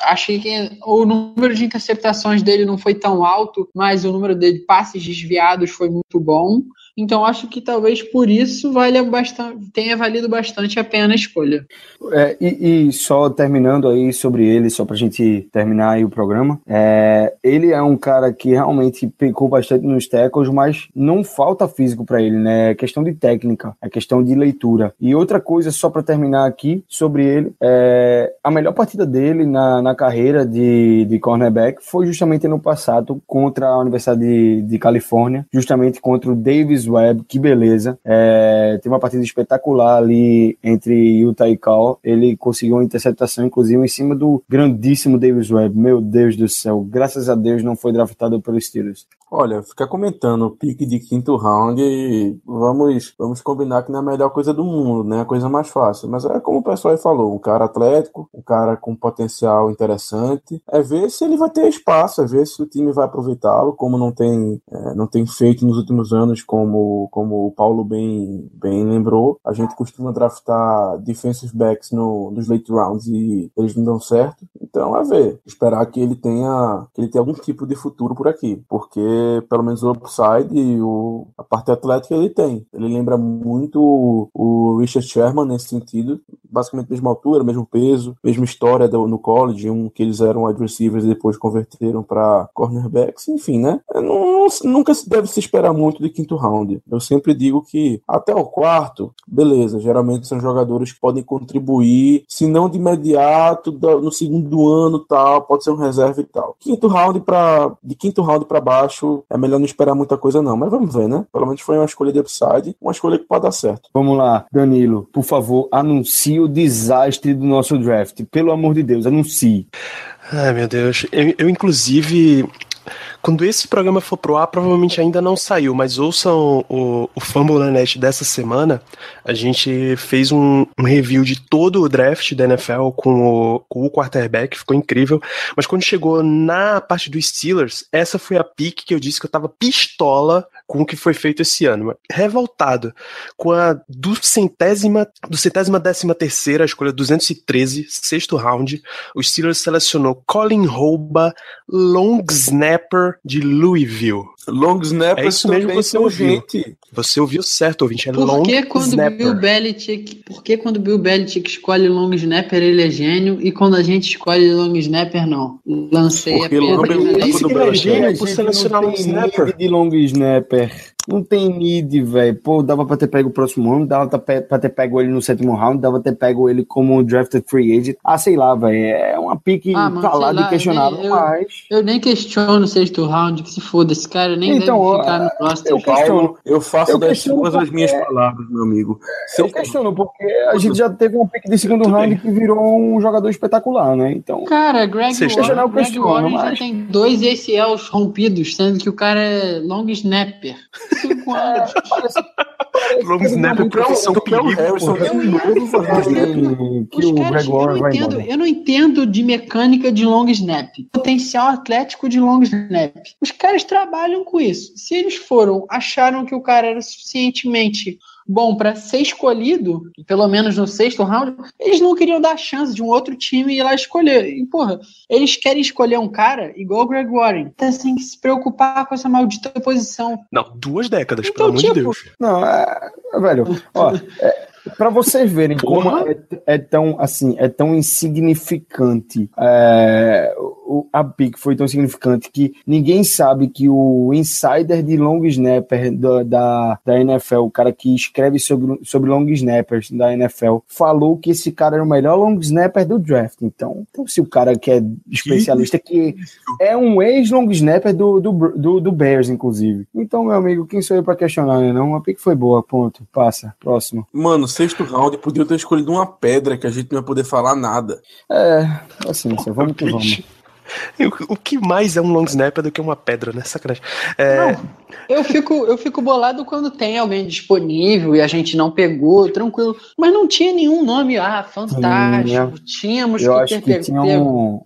Achei que o número de interceptações dele não foi tão alto, mas o número de passes desviados foi muito bom. Então acho que talvez por isso valha bastante, tenha valido bastante a pena a escolha. É, e, e, só terminando aí sobre ele, só para a gente terminar aí o programa, é, ele é um cara que realmente pecou bastante nos tackles, mas não falta físico para ele, né? É questão de técnica, é questão de leitura. E outra coisa, só para terminar aqui sobre ele, é, a melhor partida dele na, na carreira de, de cornerback foi justamente no passado contra a Universidade de, de Califórnia, justamente contra o Davis Davis Webb, que beleza. É, tem uma partida espetacular ali entre Utah e Cal. Ele conseguiu uma interceptação, inclusive, em cima do grandíssimo Davis Webb. Meu Deus do céu, graças a Deus não foi draftado pelos Steelers. Olha, fica comentando o pique de quinto round e vamos, vamos combinar que não é a melhor coisa do mundo, né? A coisa mais fácil. Mas é como o pessoal aí falou, um cara atlético, um cara com potencial interessante. É ver se ele vai ter espaço, é ver se o time vai aproveitá-lo, como não tem, é, não tem feito nos últimos anos, como, como o Paulo bem, bem lembrou. A gente costuma draftar defensive backs no, nos late rounds e eles não dão certo. Então é ver, esperar que ele tenha, que ele tenha algum tipo de futuro por aqui, porque pelo menos o upside e o, a parte atlética ele tem. Ele lembra muito o, o Richard Sherman nesse sentido, basicamente mesma altura, mesmo peso, mesma história do, no college, um que eles eram wide receivers e depois converteram para cornerbacks, enfim, né? Não, não, nunca se deve se esperar muito de quinto round. Eu sempre digo que até o quarto, beleza, geralmente são jogadores que podem contribuir, se não de imediato, no segundo ano tal, pode ser um reserva e tal. Quinto round para de quinto round para baixo é melhor não esperar muita coisa, não. Mas vamos ver, né? Pelo menos foi uma escolha de upside, uma escolha que pode dar certo. Vamos lá, Danilo, por favor, anuncie o desastre do nosso draft. Pelo amor de Deus, anuncie. Ai, meu Deus. Eu, eu inclusive, quando esse programa for pro ar, provavelmente ainda não saiu, mas ouçam o, o Fumble Net dessa semana. A gente fez um, um, review de todo o draft da NFL com o, com o quarterback, ficou incrível. Mas quando chegou na parte dos Steelers, essa foi a pick que eu disse que eu tava pistola com o que foi feito esse ano. Revoltado com a do centésima, do centésima décima terceira, a escolha 213, sexto round, os Steelers selecionou Colin Rouba, long snapper de Louisville. Long snapper é isso mesmo que você ouviu. Gente. Você ouviu certo, ouvinte. É por long que quando snapper. Bill Belichick, por que quando Bill Belichick escolhe long snapper ele é gênio e quando a gente escolhe long snapper não? Lancei Porque a long do que é gênio por selecionar long snapper. de long snapper. Não tem need, velho. Pô, dava pra ter pego o próximo ano, dava pra ter pego ele no sétimo round, dava pra ter pego ele como drafted free agent. Ah, sei lá, velho. É uma pique Ah, mano, calada lá, e questionável, eu- mas. Eu nem questiono o sexto round, que se foda, esse cara nem Então, deve ficar no roster. eu questiono. Eu faço Eu das suas as minhas palavras, meu amigo. Eu Sexto- questiono, porque a gente já teve um pique de segundo Tudo round bem. que virou um jogador espetacular, né? Então. Cara, Greg Warren, já Greg questiono, Warren já mas- tem dois ACLs rompidos, sendo que o cara é long snapper. Cinco anos. Long snapper, profissão perigo. Harrison porra. de novo fazendo snap? que Os o caras, Greg eu, Warren não vai entendo, eu não entendo de mecânica de long snap, potencial atlético de long snap. Os caras trabalham com isso. Se eles foram, acharam que o cara era suficientemente bom para ser escolhido, pelo menos no sexto round, eles não queriam dar chance de um outro time ir lá escolher. E, porra, eles querem escolher um cara igual o Greg Warren. Tá sem que se preocupar com essa maldita posição. Não, duas décadas, Então, pelo amor de tipo, Deus. Não, é, velho, ó, é, para vocês verem como é, é tão assim, é tão insignificante é, o- a pick foi tão significante que ninguém sabe que o insider de long snapper da, da, da NFL, o cara que escreve sobre, sobre long snappers da NFL, falou que esse cara era o melhor long snapper do draft. Então, então se o cara que é especialista, que é um ex-long snapper do, do, do, do Bears, inclusive. Então, meu amigo, quem sou eu pra questionar, né? Não, a pick foi boa, ponto. Passa, próximo. Mano, sexto round, podia ter escolhido uma pedra que a gente não ia poder falar nada. É, assim, vamos que vamos. O que mais é um long snapper do que uma pedra, né? Sacanagem. É, Eu fico, eu fico bolado quando tem alguém disponível e a gente não pegou, tranquilo. Mas não tinha nenhum nome, ah, fantástico. Tínhamos Eu que acho ter que pego. tinha um.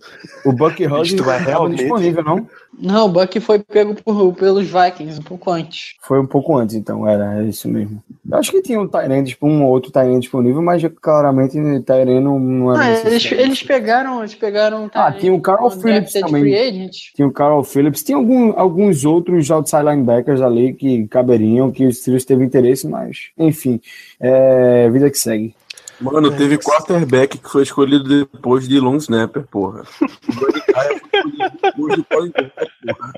O Buck Hodges tu vai estava realmente- disponível, não? Não, o Buck foi pego por- pelos Vikings um pouco antes. Foi um pouco antes, então, era é isso mesmo. Eu acho que tinha um Tyrande, tipo, um ou outro Tyrande disponível, mas claramente Tyrande não, não era Ah, eles, eles pegaram, eles pegaram. Ah, tinha o Carl Phillips drafted também. Tinha o Carl Phillips, tinha algum, alguns outros outside linebackers ali que caberiam, que o Steelers teve interesse, mas, enfim, é, vida que segue. Mano, teve quarterback que foi escolhido depois de long snapper, porra. Porra.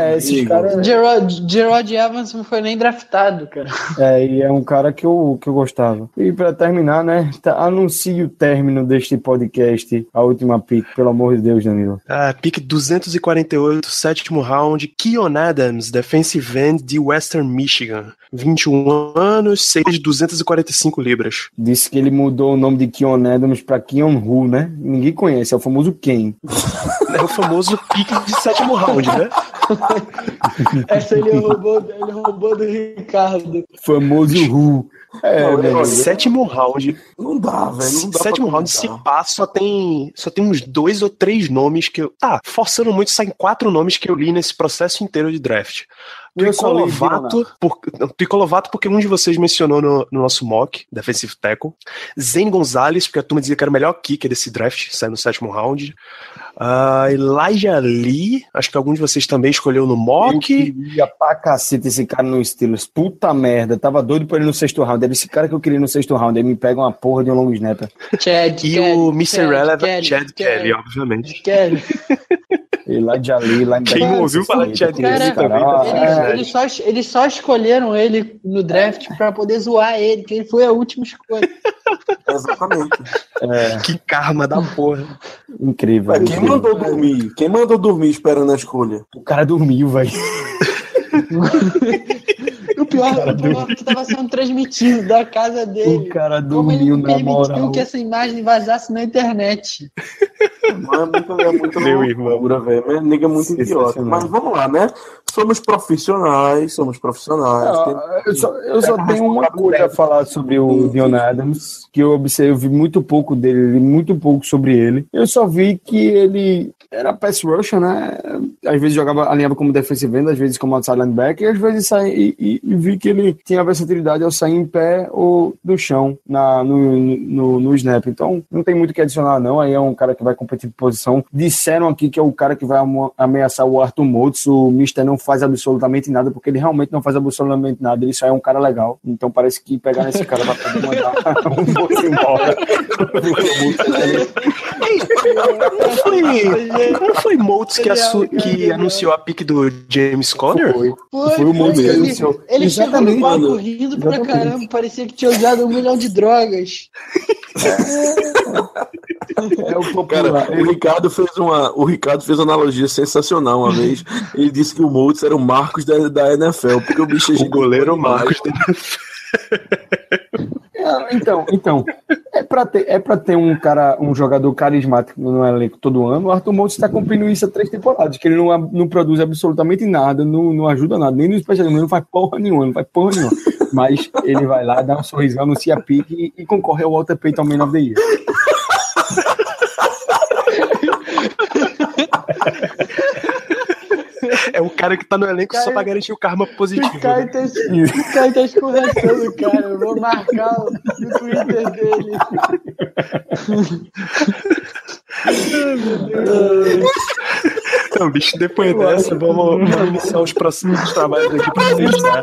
É, esses Amigo. caras. Gerard, Gerard Evans não foi nem draftado, cara. É, e é um cara que eu, que eu gostava. E pra terminar, né, tá, anuncie o término deste podcast, a última pick, pelo amor de Deus, Danilo. a pick 248, sétimo round, Keon Adams, defensive end de Western Michigan. 21 anos, 6 de 245 libras. Disse que ele mudou o nome de Keon Adams pra Keon Hu, né? Ninguém conhece, é o famoso Ken. É o famoso pick de sétimo round, né? Essa ele roubou, ele roubou do Ricardo. Famoso Hu. É, Não, Danilo. olha, Sétimo round. Não dá, velho. Não dá sétimo round, se pá, só tem, só tem uns dois ou três nomes que eu. Tá, forçando muito, saem quatro nomes que eu li nesse processo inteiro de draft. Eu só li Tuicolovato, por, não, Tuicolovato, porque um de vocês mencionou no, no nosso mock, Defensive Tackle. Zen Gonzalez, porque a turma dizia que era o melhor kicker desse draft, saiu no sétimo round. Ah, Elijah Lee, acho que algum de vocês também escolheu no Eu mock. queria pra cacete esse cara no Steelers. Puta merda. Tava doido pra ele no sexto round. Era esse cara que eu queria no sexto round. Aí me pega uma porra de um long snapper. Chad, E Kelly, o Mr. Chad, Relevant, Chad Kelly, obviamente. Kelly. Elijah Lee, lá em Quem não ouviu falar de Chad Cara, Kelly também, tá eles, só, eles só escolheram ele no draft pra poder zoar ele, que ele foi a última escolha. Exatamente. É, Que karma da porra. incrível. Mas quem incrível. mandou dormir? Quem mandou dormir esperando a escolha? O cara dormiu, velho. E o pior, o pior é que tava sendo transmitido da casa O dele. cara Como ele dormiu não na permitiu moral. que essa imagem vazasse na internet. Mas é muito, é muito Meu loucura, velho. Mas nega é muito idiota. Mas vamos lá, né? Somos profissionais, somos profissionais. tem- Ah, eu só, eu só tenho uma coisa a falar sobre o Dion Adams, que eu observei, muito pouco dele, li muito pouco sobre ele. Eu só vi que ele era pass rusher, né? Às vezes jogava, alinhava como defensive end, às vezes como outside linebacker, e às vezes saía, e, e- e vi que ele tinha versatilidade ao sair em pé ou no chão, na, no, no, no snap. Então, não tem muito o que adicionar, não. Aí é um cara que vai competir por posição. Disseram aqui que é o cara que vai ameaçar o Arthur Motes. O Mister não faz absolutamente nada, porque ele realmente não faz absolutamente nada. Ele só é um cara legal. Então parece que pegar nesse cara vai poder mandar um Motes embora. Não foi, não foi Motes que, assu- que anunciou a pick do James Conner? Foi. Foi, Foi o Motes que ele, anunciou. ele chegou no palco rindo pra caramba, parecia que tinha usado um milhão de drogas. É o Cara, o Ricardo fez uma, o Ricardo fez uma analogia sensacional uma vez. Ele disse que o Moultz era o Marcos da, da NFL, porque o bicho é O goleiro. Marcos. É, Então, então é para ter, é pra ter um cara, um jogador carismático no elenco todo ano. O Arthur Montes está cumprindo isso há três temporadas, que ele não, não produz absolutamente nada, não, não ajuda nada, nem no especialismo, não faz porra nenhuma, não faz porra nenhuma. Mas ele vai lá, dá um sorrisão, anuncia pique e, e concorre ao Walter Payton Man of the Year. É o cara que tá no elenco só pra garantir o karma positivo. O cara né? tá, o cara tá cara. Eu vou marcar o no Twitter dele. Então, bicho, depois dessa, vamos, vamos iniciar os próximos trabalhos aqui pra vocês, tá?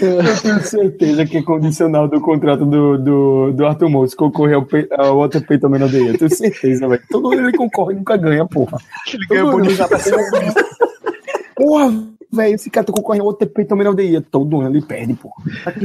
Eu tenho certeza que é condicional do contrato do, do, do Arthur Motes concorrer ao, pe- ao Walter Payton Year. Eu tenho certeza, velho. Todo ano ele concorre e nunca ganha, porra. Ele ganha bonificação. Porra, velho, esse cara tá concorrendo ao Man of the Year. Todo ano ele perde, porra.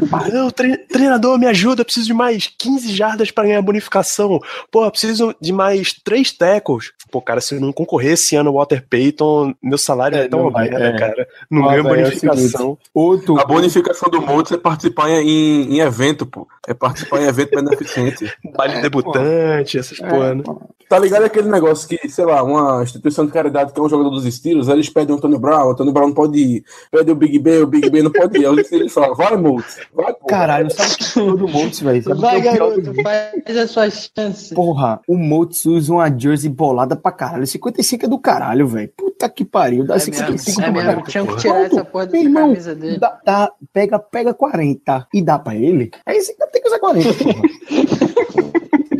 Tá. Não, tre- treinador, me ajuda, eu preciso de mais 15 jardas para ganhar bonificação. Pô, preciso de mais 3 tackles. Pô, cara, se eu não concorrer esse ano o Walter Payton, meu salário é, É, tão merda, é. cara. Não ganho é bonificação. Outro. A bonificação do Montes é participar em, em evento, pô. É participar em evento beneficente. Baile debutante, essas É, porra, né? Tá ligado aquele negócio que, sei lá, uma instituição de caridade que é um jogador dos aí eles pedem o Antônio Brown, o Antônio Brown não pode ir. Pede o Big Ben, o Big Ben não pode ir. Aí Steelers falam, vai, Montes, vai, pô. Caralho, sabe o que é o pior do Motes, velho? Vai, é do garoto, faz a sua chance. Porra, o Motes usa uma jersey bolada pra caralho. 55 é do caralho, velho. Puta que pariu. Dá É 55 mesmo, é mesmo. cara. Tinha que tirar Pronto, essa porra irmão, camisa dele. Dá, dá- pega, pega 40 e dá pra ele. Aí você tem que usar 40, porra.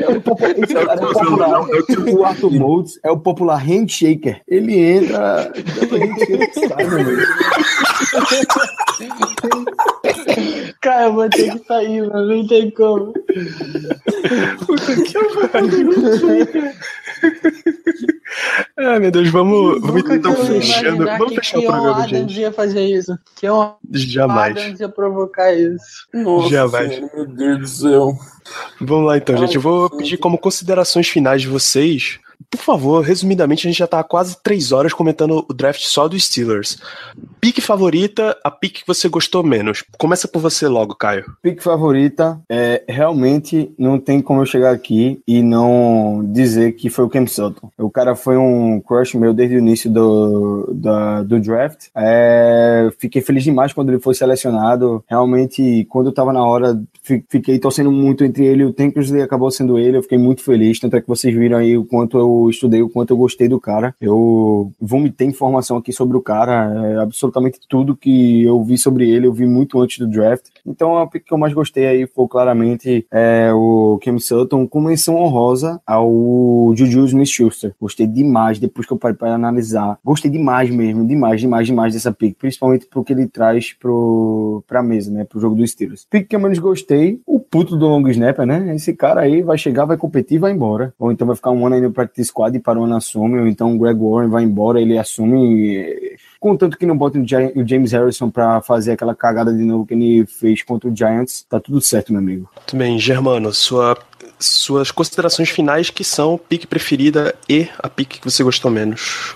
É o popu- esse cara é o popular. O Arthur Moulds é o popular handshaker. Ele entra. sai, meu amigo. Cara, eu vou ter que sair, mano. Não tem como. Ai, meu Deus, vamos, vamos então que eu fechando. Vamos que fechar o programa, Adams gente. ia fazer isso. Que Keon Jamais. Adams ia provocar isso. Nossa, Jamais. meu Deus do céu. Vamos lá então, gente. Eu vou pedir como considerações finais de vocês. Por favor, resumidamente, a gente já tá há quase três horas comentando o draft só dos Steelers. Pique favorita, a pique que você gostou menos. Começa por você logo, Caio. Pick favorita, é, realmente não tem como eu chegar aqui e não dizer que foi o Cam Sutton. O cara foi um crush meu desde o início do, da- do draft. É, fiquei feliz demais quando ele foi selecionado. Realmente, quando eu tava na hora, fi- fiquei torcendo muito entre ele e o Tankersley acabou sendo ele. Eu fiquei muito feliz. Tanto é que vocês viram aí o quanto eu estudei, o quanto eu gostei do cara. Eu vomitei informação aqui sobre o cara. É, absolutamente tudo que eu vi sobre ele, eu vi muito antes do draft. Então, a pick que eu mais gostei aí foi claramente é, o Cam Sutton, com menção honrosa ao Juju Smith-Schuster. Gostei demais, depois que eu parei para analisar. Gostei demais mesmo, demais, demais, demais dessa pick, principalmente porque ele traz pro, pra mesa, né, pro jogo dos Steelers. Pick que eu menos gostei, o puto do long snapper, né? Esse cara aí vai chegar, vai competir e vai embora. Ou então vai ficar um ano aí no practice squad e para um ano assume, ou então o Greg Warren vai embora, ele assume e Contanto que não bota o James Harrison pra fazer aquela cagada de novo que ele fez contra o Giants, tá tudo certo, meu amigo. Muito bem, Germano, sua, suas considerações finais que são pique preferida e a pique que você gostou menos.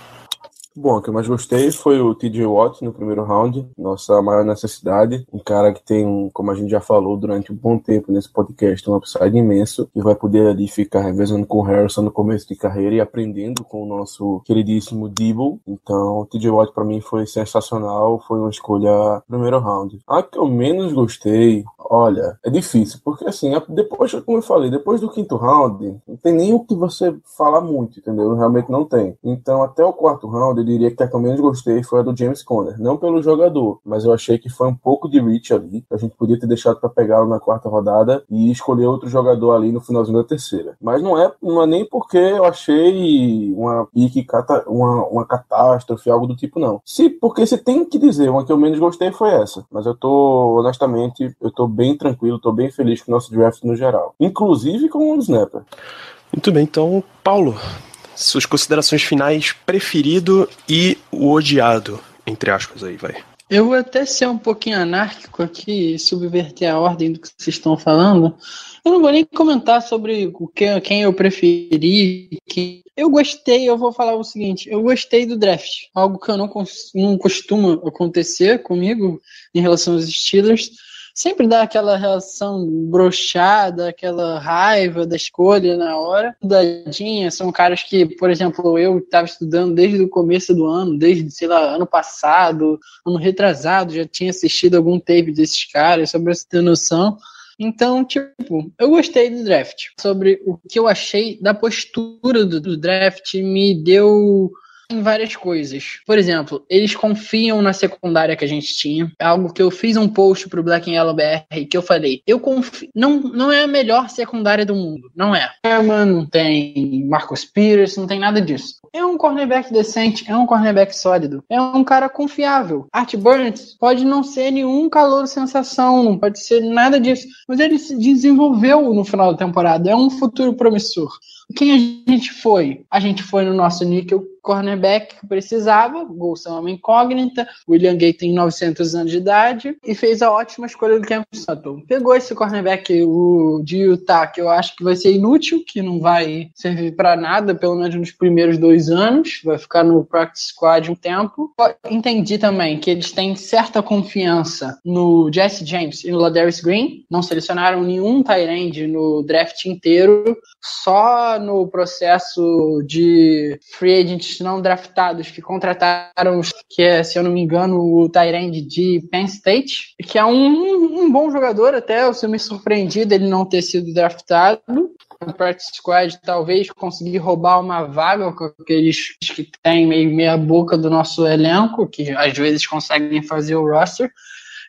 Bom, o que eu mais gostei foi o TJ Watt no primeiro round, nossa maior necessidade. Um cara que tem, como a gente já falou durante um bom tempo nesse podcast, um upside imenso e vai poder ali ficar revezando com o Harrison no começo de carreira e aprendendo com o nosso queridíssimo Debo. Então, o TJ Watt para mim foi sensacional, foi uma escolha primeiro round. A que eu menos gostei, olha, é difícil, porque assim, depois, como eu falei, depois do quinto round, não tem nem o que você falar muito, entendeu? Realmente não tem. Então, até o quarto round, diria que a que eu menos gostei foi a do James Conner. Não pelo jogador, mas eu achei que foi um pouco de reach ali. A gente podia ter deixado para pegá-lo na quarta rodada e escolher outro jogador ali no finalzinho da terceira. Mas não é, não é nem porque eu achei uma pique, uma, uma catástrofe, algo do tipo, não. Se, porque se tem que dizer, uma que eu menos gostei foi essa. Mas eu tô, honestamente, eu tô bem tranquilo, tô bem feliz com o nosso draft no geral. Inclusive com o Snapper. Muito bem, então, Paulo, suas considerações finais preferido e o odiado, entre aspas aí, vai. Eu vou até ser um pouquinho anárquico aqui subverter a ordem do que vocês estão falando. Eu não vou nem comentar sobre o que, quem eu preferi. Quem... Eu gostei, eu vou falar o seguinte: eu gostei do draft. Algo que eu não, não costuma acontecer comigo em relação aos Steelers. Sempre dá aquela reação brochada, aquela raiva da escolha na hora. Dadinha, são caras que, por exemplo, eu estava estudando desde o começo do ano, desde, sei lá, ano passado, ano retrasado, já tinha assistido algum tape desses caras, pra você ter noção. Então, tipo, eu gostei do draft. Sobre o que eu achei da postura do, do draft, me deu em várias coisas. Por exemplo, eles confiam na secundária que a gente tinha. É algo que eu fiz um post pro Black and Yellow BR que eu falei. Eu confio. Não, não é a melhor secundária do mundo. Não é. Herman, não tem Marcos Peters, não tem nada disso. É um cornerback decente, é um cornerback sólido, é um cara confiável. Art Burns pode não ser nenhum calor sensação, não pode ser nada disso, mas ele se desenvolveu no final da temporada, é um futuro promissor. Quem a gente foi? A gente foi no nosso níquel cornerback que precisava, Golson é uma incógnita, William Gay tem 900 anos de idade e fez a ótima escolha do Cam Sutton. Pegou esse cornerback o de Utah, que eu acho que vai ser inútil, que não vai servir para nada, pelo menos nos primeiros dois anos, vai ficar no practice squad um tempo. Entendi também que eles têm certa confiança no Jesse James e no Ladarius Green, não selecionaram nenhum tight end no draft inteiro, só no processo de free agent não draftados que contrataram, que é, se eu não me engano, o Tyrande de Penn State, que é um, um bom jogador até, eu sou me surpreendido ele não ter sido draftado. No practice squad, talvez conseguir roubar uma vaga com aqueles que tem meio meia boca do nosso elenco, que às vezes conseguem fazer o roster.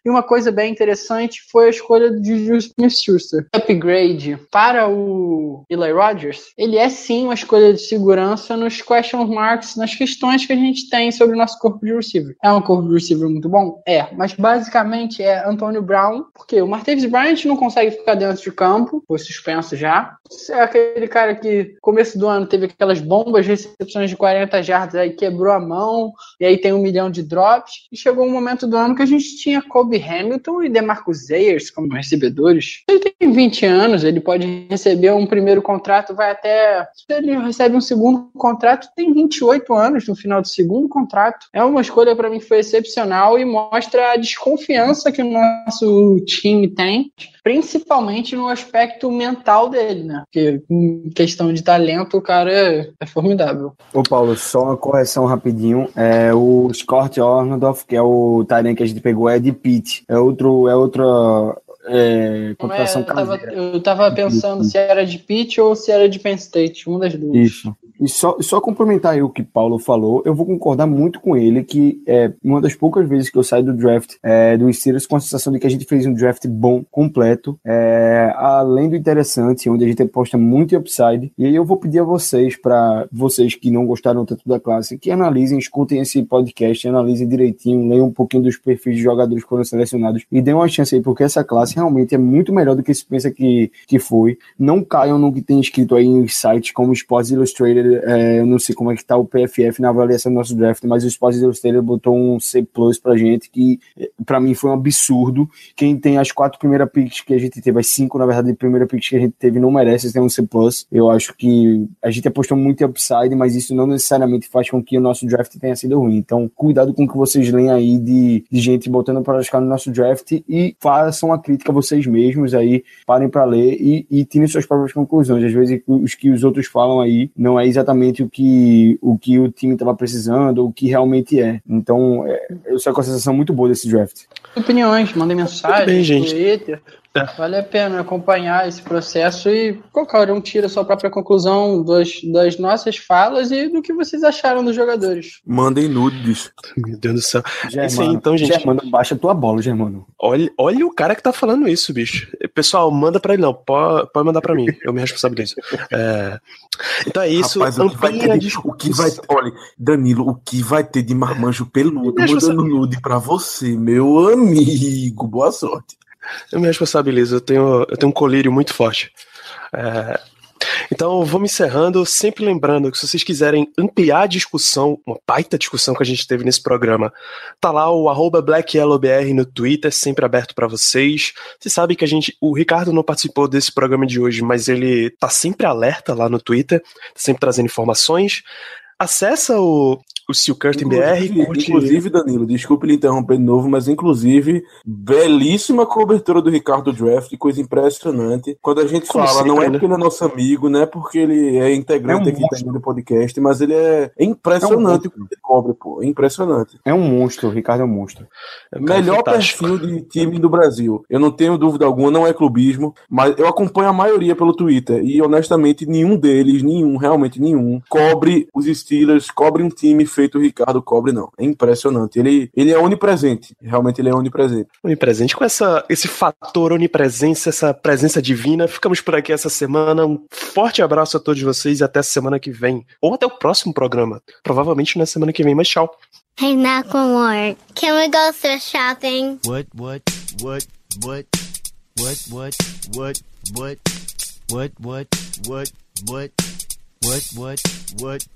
E uma coisa bem interessante foi a escolha de Juju Smith-Schuster. Upgrade para o Eli Rogers, ele é sim uma escolha de segurança nos question marks, nas questões que a gente tem sobre o nosso corpo de receiver. É um corpo de receiver muito bom? É, mas basicamente é Antônio Brown, porque o Martavis Bryant não consegue ficar dentro de campo, foi suspenso já. É aquele cara que começo do ano teve aquelas bombas recepções de 40 jardas aí quebrou a mão, e aí tem um milhão de drops, e chegou um momento do ano que a gente tinha Kobe Hamilton e DeMarcus Ayers como recebedores. Ele tem 20 anos, ele pode receber um primeiro contrato, vai até. Ele recebe um segundo contrato, tem 28 anos no final do segundo contrato. É uma escolha para mim que foi excepcional e mostra a desconfiança que o nosso time tem, principalmente no aspecto mental dele, né? Porque em questão de talento, o cara é, formidável. Ô Paulo, só uma correção rapidinho. É, o Scott Ornodorf, que é o Tyrant que a gente pegou, é de Pitt. É outro, é outra é, contratação é, eu, tava, eu tava pensando se era de Pitt ou se era de Penn State, uma das duas. Isso. E só, só complementar aí o que Paulo falou, eu vou concordar muito com ele que é uma das poucas vezes que eu saio do draft é, do Steelers com a sensação de que a gente fez um draft bom, completo, é, além do interessante, onde a gente aposta muito em upside. E aí eu vou pedir a vocês, para vocês que não gostaram tanto da classe, que analisem, escutem esse podcast, analisem direitinho, leiam um pouquinho dos perfis de jogadores que foram selecionados e deem uma chance aí, porque essa classe realmente é muito melhor do que se pensa que, que foi. Não caiam no que tem escrito aí em sites como Sports Illustrated é, eu não sei como é que tá o PFF na avaliação do nosso draft, mas o Sports Illustrated botou um C Plus pra gente, que para mim foi um absurdo. Quem tem as quatro primeiras picks que a gente teve, as cinco, na verdade, primeira picks que a gente teve, não merece ter um C Plus. Eu acho que a gente apostou muito em upside, mas isso não necessariamente faz com que o nosso draft tenha sido ruim. Então, cuidado com o que vocês leem aí de, de gente botando para buscar no nosso draft e façam a crítica vocês mesmos aí, parem para ler e, e tirem suas próprias conclusões. Às vezes, os que os outros falam aí não é exatamente o que o, que o time estava precisando, o que realmente é. Então, é, eu saio com a sensação muito boa desse draft. Opiniões, mandem mensagem, bem, gente. Twitter. Vale a pena acompanhar esse processo e qualquer um tira a sua própria conclusão das, das nossas falas e do que vocês acharam dos jogadores. Mandem nudes. Meu Deus do céu. Germano, isso aí, então, gente. Germano, baixa tua bola, Germano. Olha, olha o cara que tá falando isso, bicho. Pessoal, manda pra ele não. Pode, pode mandar pra mim. Eu me responsabilizo. É... Então é isso. Rapaz, o, que vai ter de, o que vai Olha, Danilo, o que vai ter de marmanjo peludo mandando nude pra você, meu amigo. Boa sorte. Eu me responsabilizo, eu tenho, eu tenho um colírio muito forte. É, então, vamos encerrando, sempre lembrando que se vocês quiserem ampliar a discussão, uma baita discussão que a gente teve nesse programa, tá lá o arroba BlackYellowBR no Twitter, sempre aberto para vocês. Vocês sabem que a gente, o Ricardo não participou desse programa de hoje, mas ele tá sempre alerta lá no Twitter, tá sempre trazendo informações. Acessa o, o Curtin BR. Curte... Inclusive, Danilo, desculpe lhe interromper de novo, mas inclusive, belíssima cobertura do Ricardo Draft, coisa impressionante. Quando a gente Como fala, sempre, não é né? porque ele é nosso amigo, não é porque ele é integrante é um aqui também do podcast, mas ele é, é impressionante é um o que ele cobre, pô. É impressionante. É um monstro, o Ricardo é um monstro. É Melhor fantástico. perfil de time do Brasil. Eu não tenho dúvida alguma, não é clubismo, mas eu acompanho a maioria pelo Twitter e honestamente nenhum deles, nenhum, realmente nenhum, cobre os Steelers cobre um time feito o Ricardo cobre, não. É impressionante. Ele, ele é onipresente. Realmente ele é onipresente. Onipresente com essa, esse fator onipresença, essa presença divina. Ficamos por aqui essa semana. Um forte abraço a todos vocês e até semana que vem. Ou até o próximo programa. Provavelmente na semana que vem, mas tchau. Hey, Macklemore, can we go thrift shopping? What, what, what, what, what, what, what, what, what, what, what, what, what, what,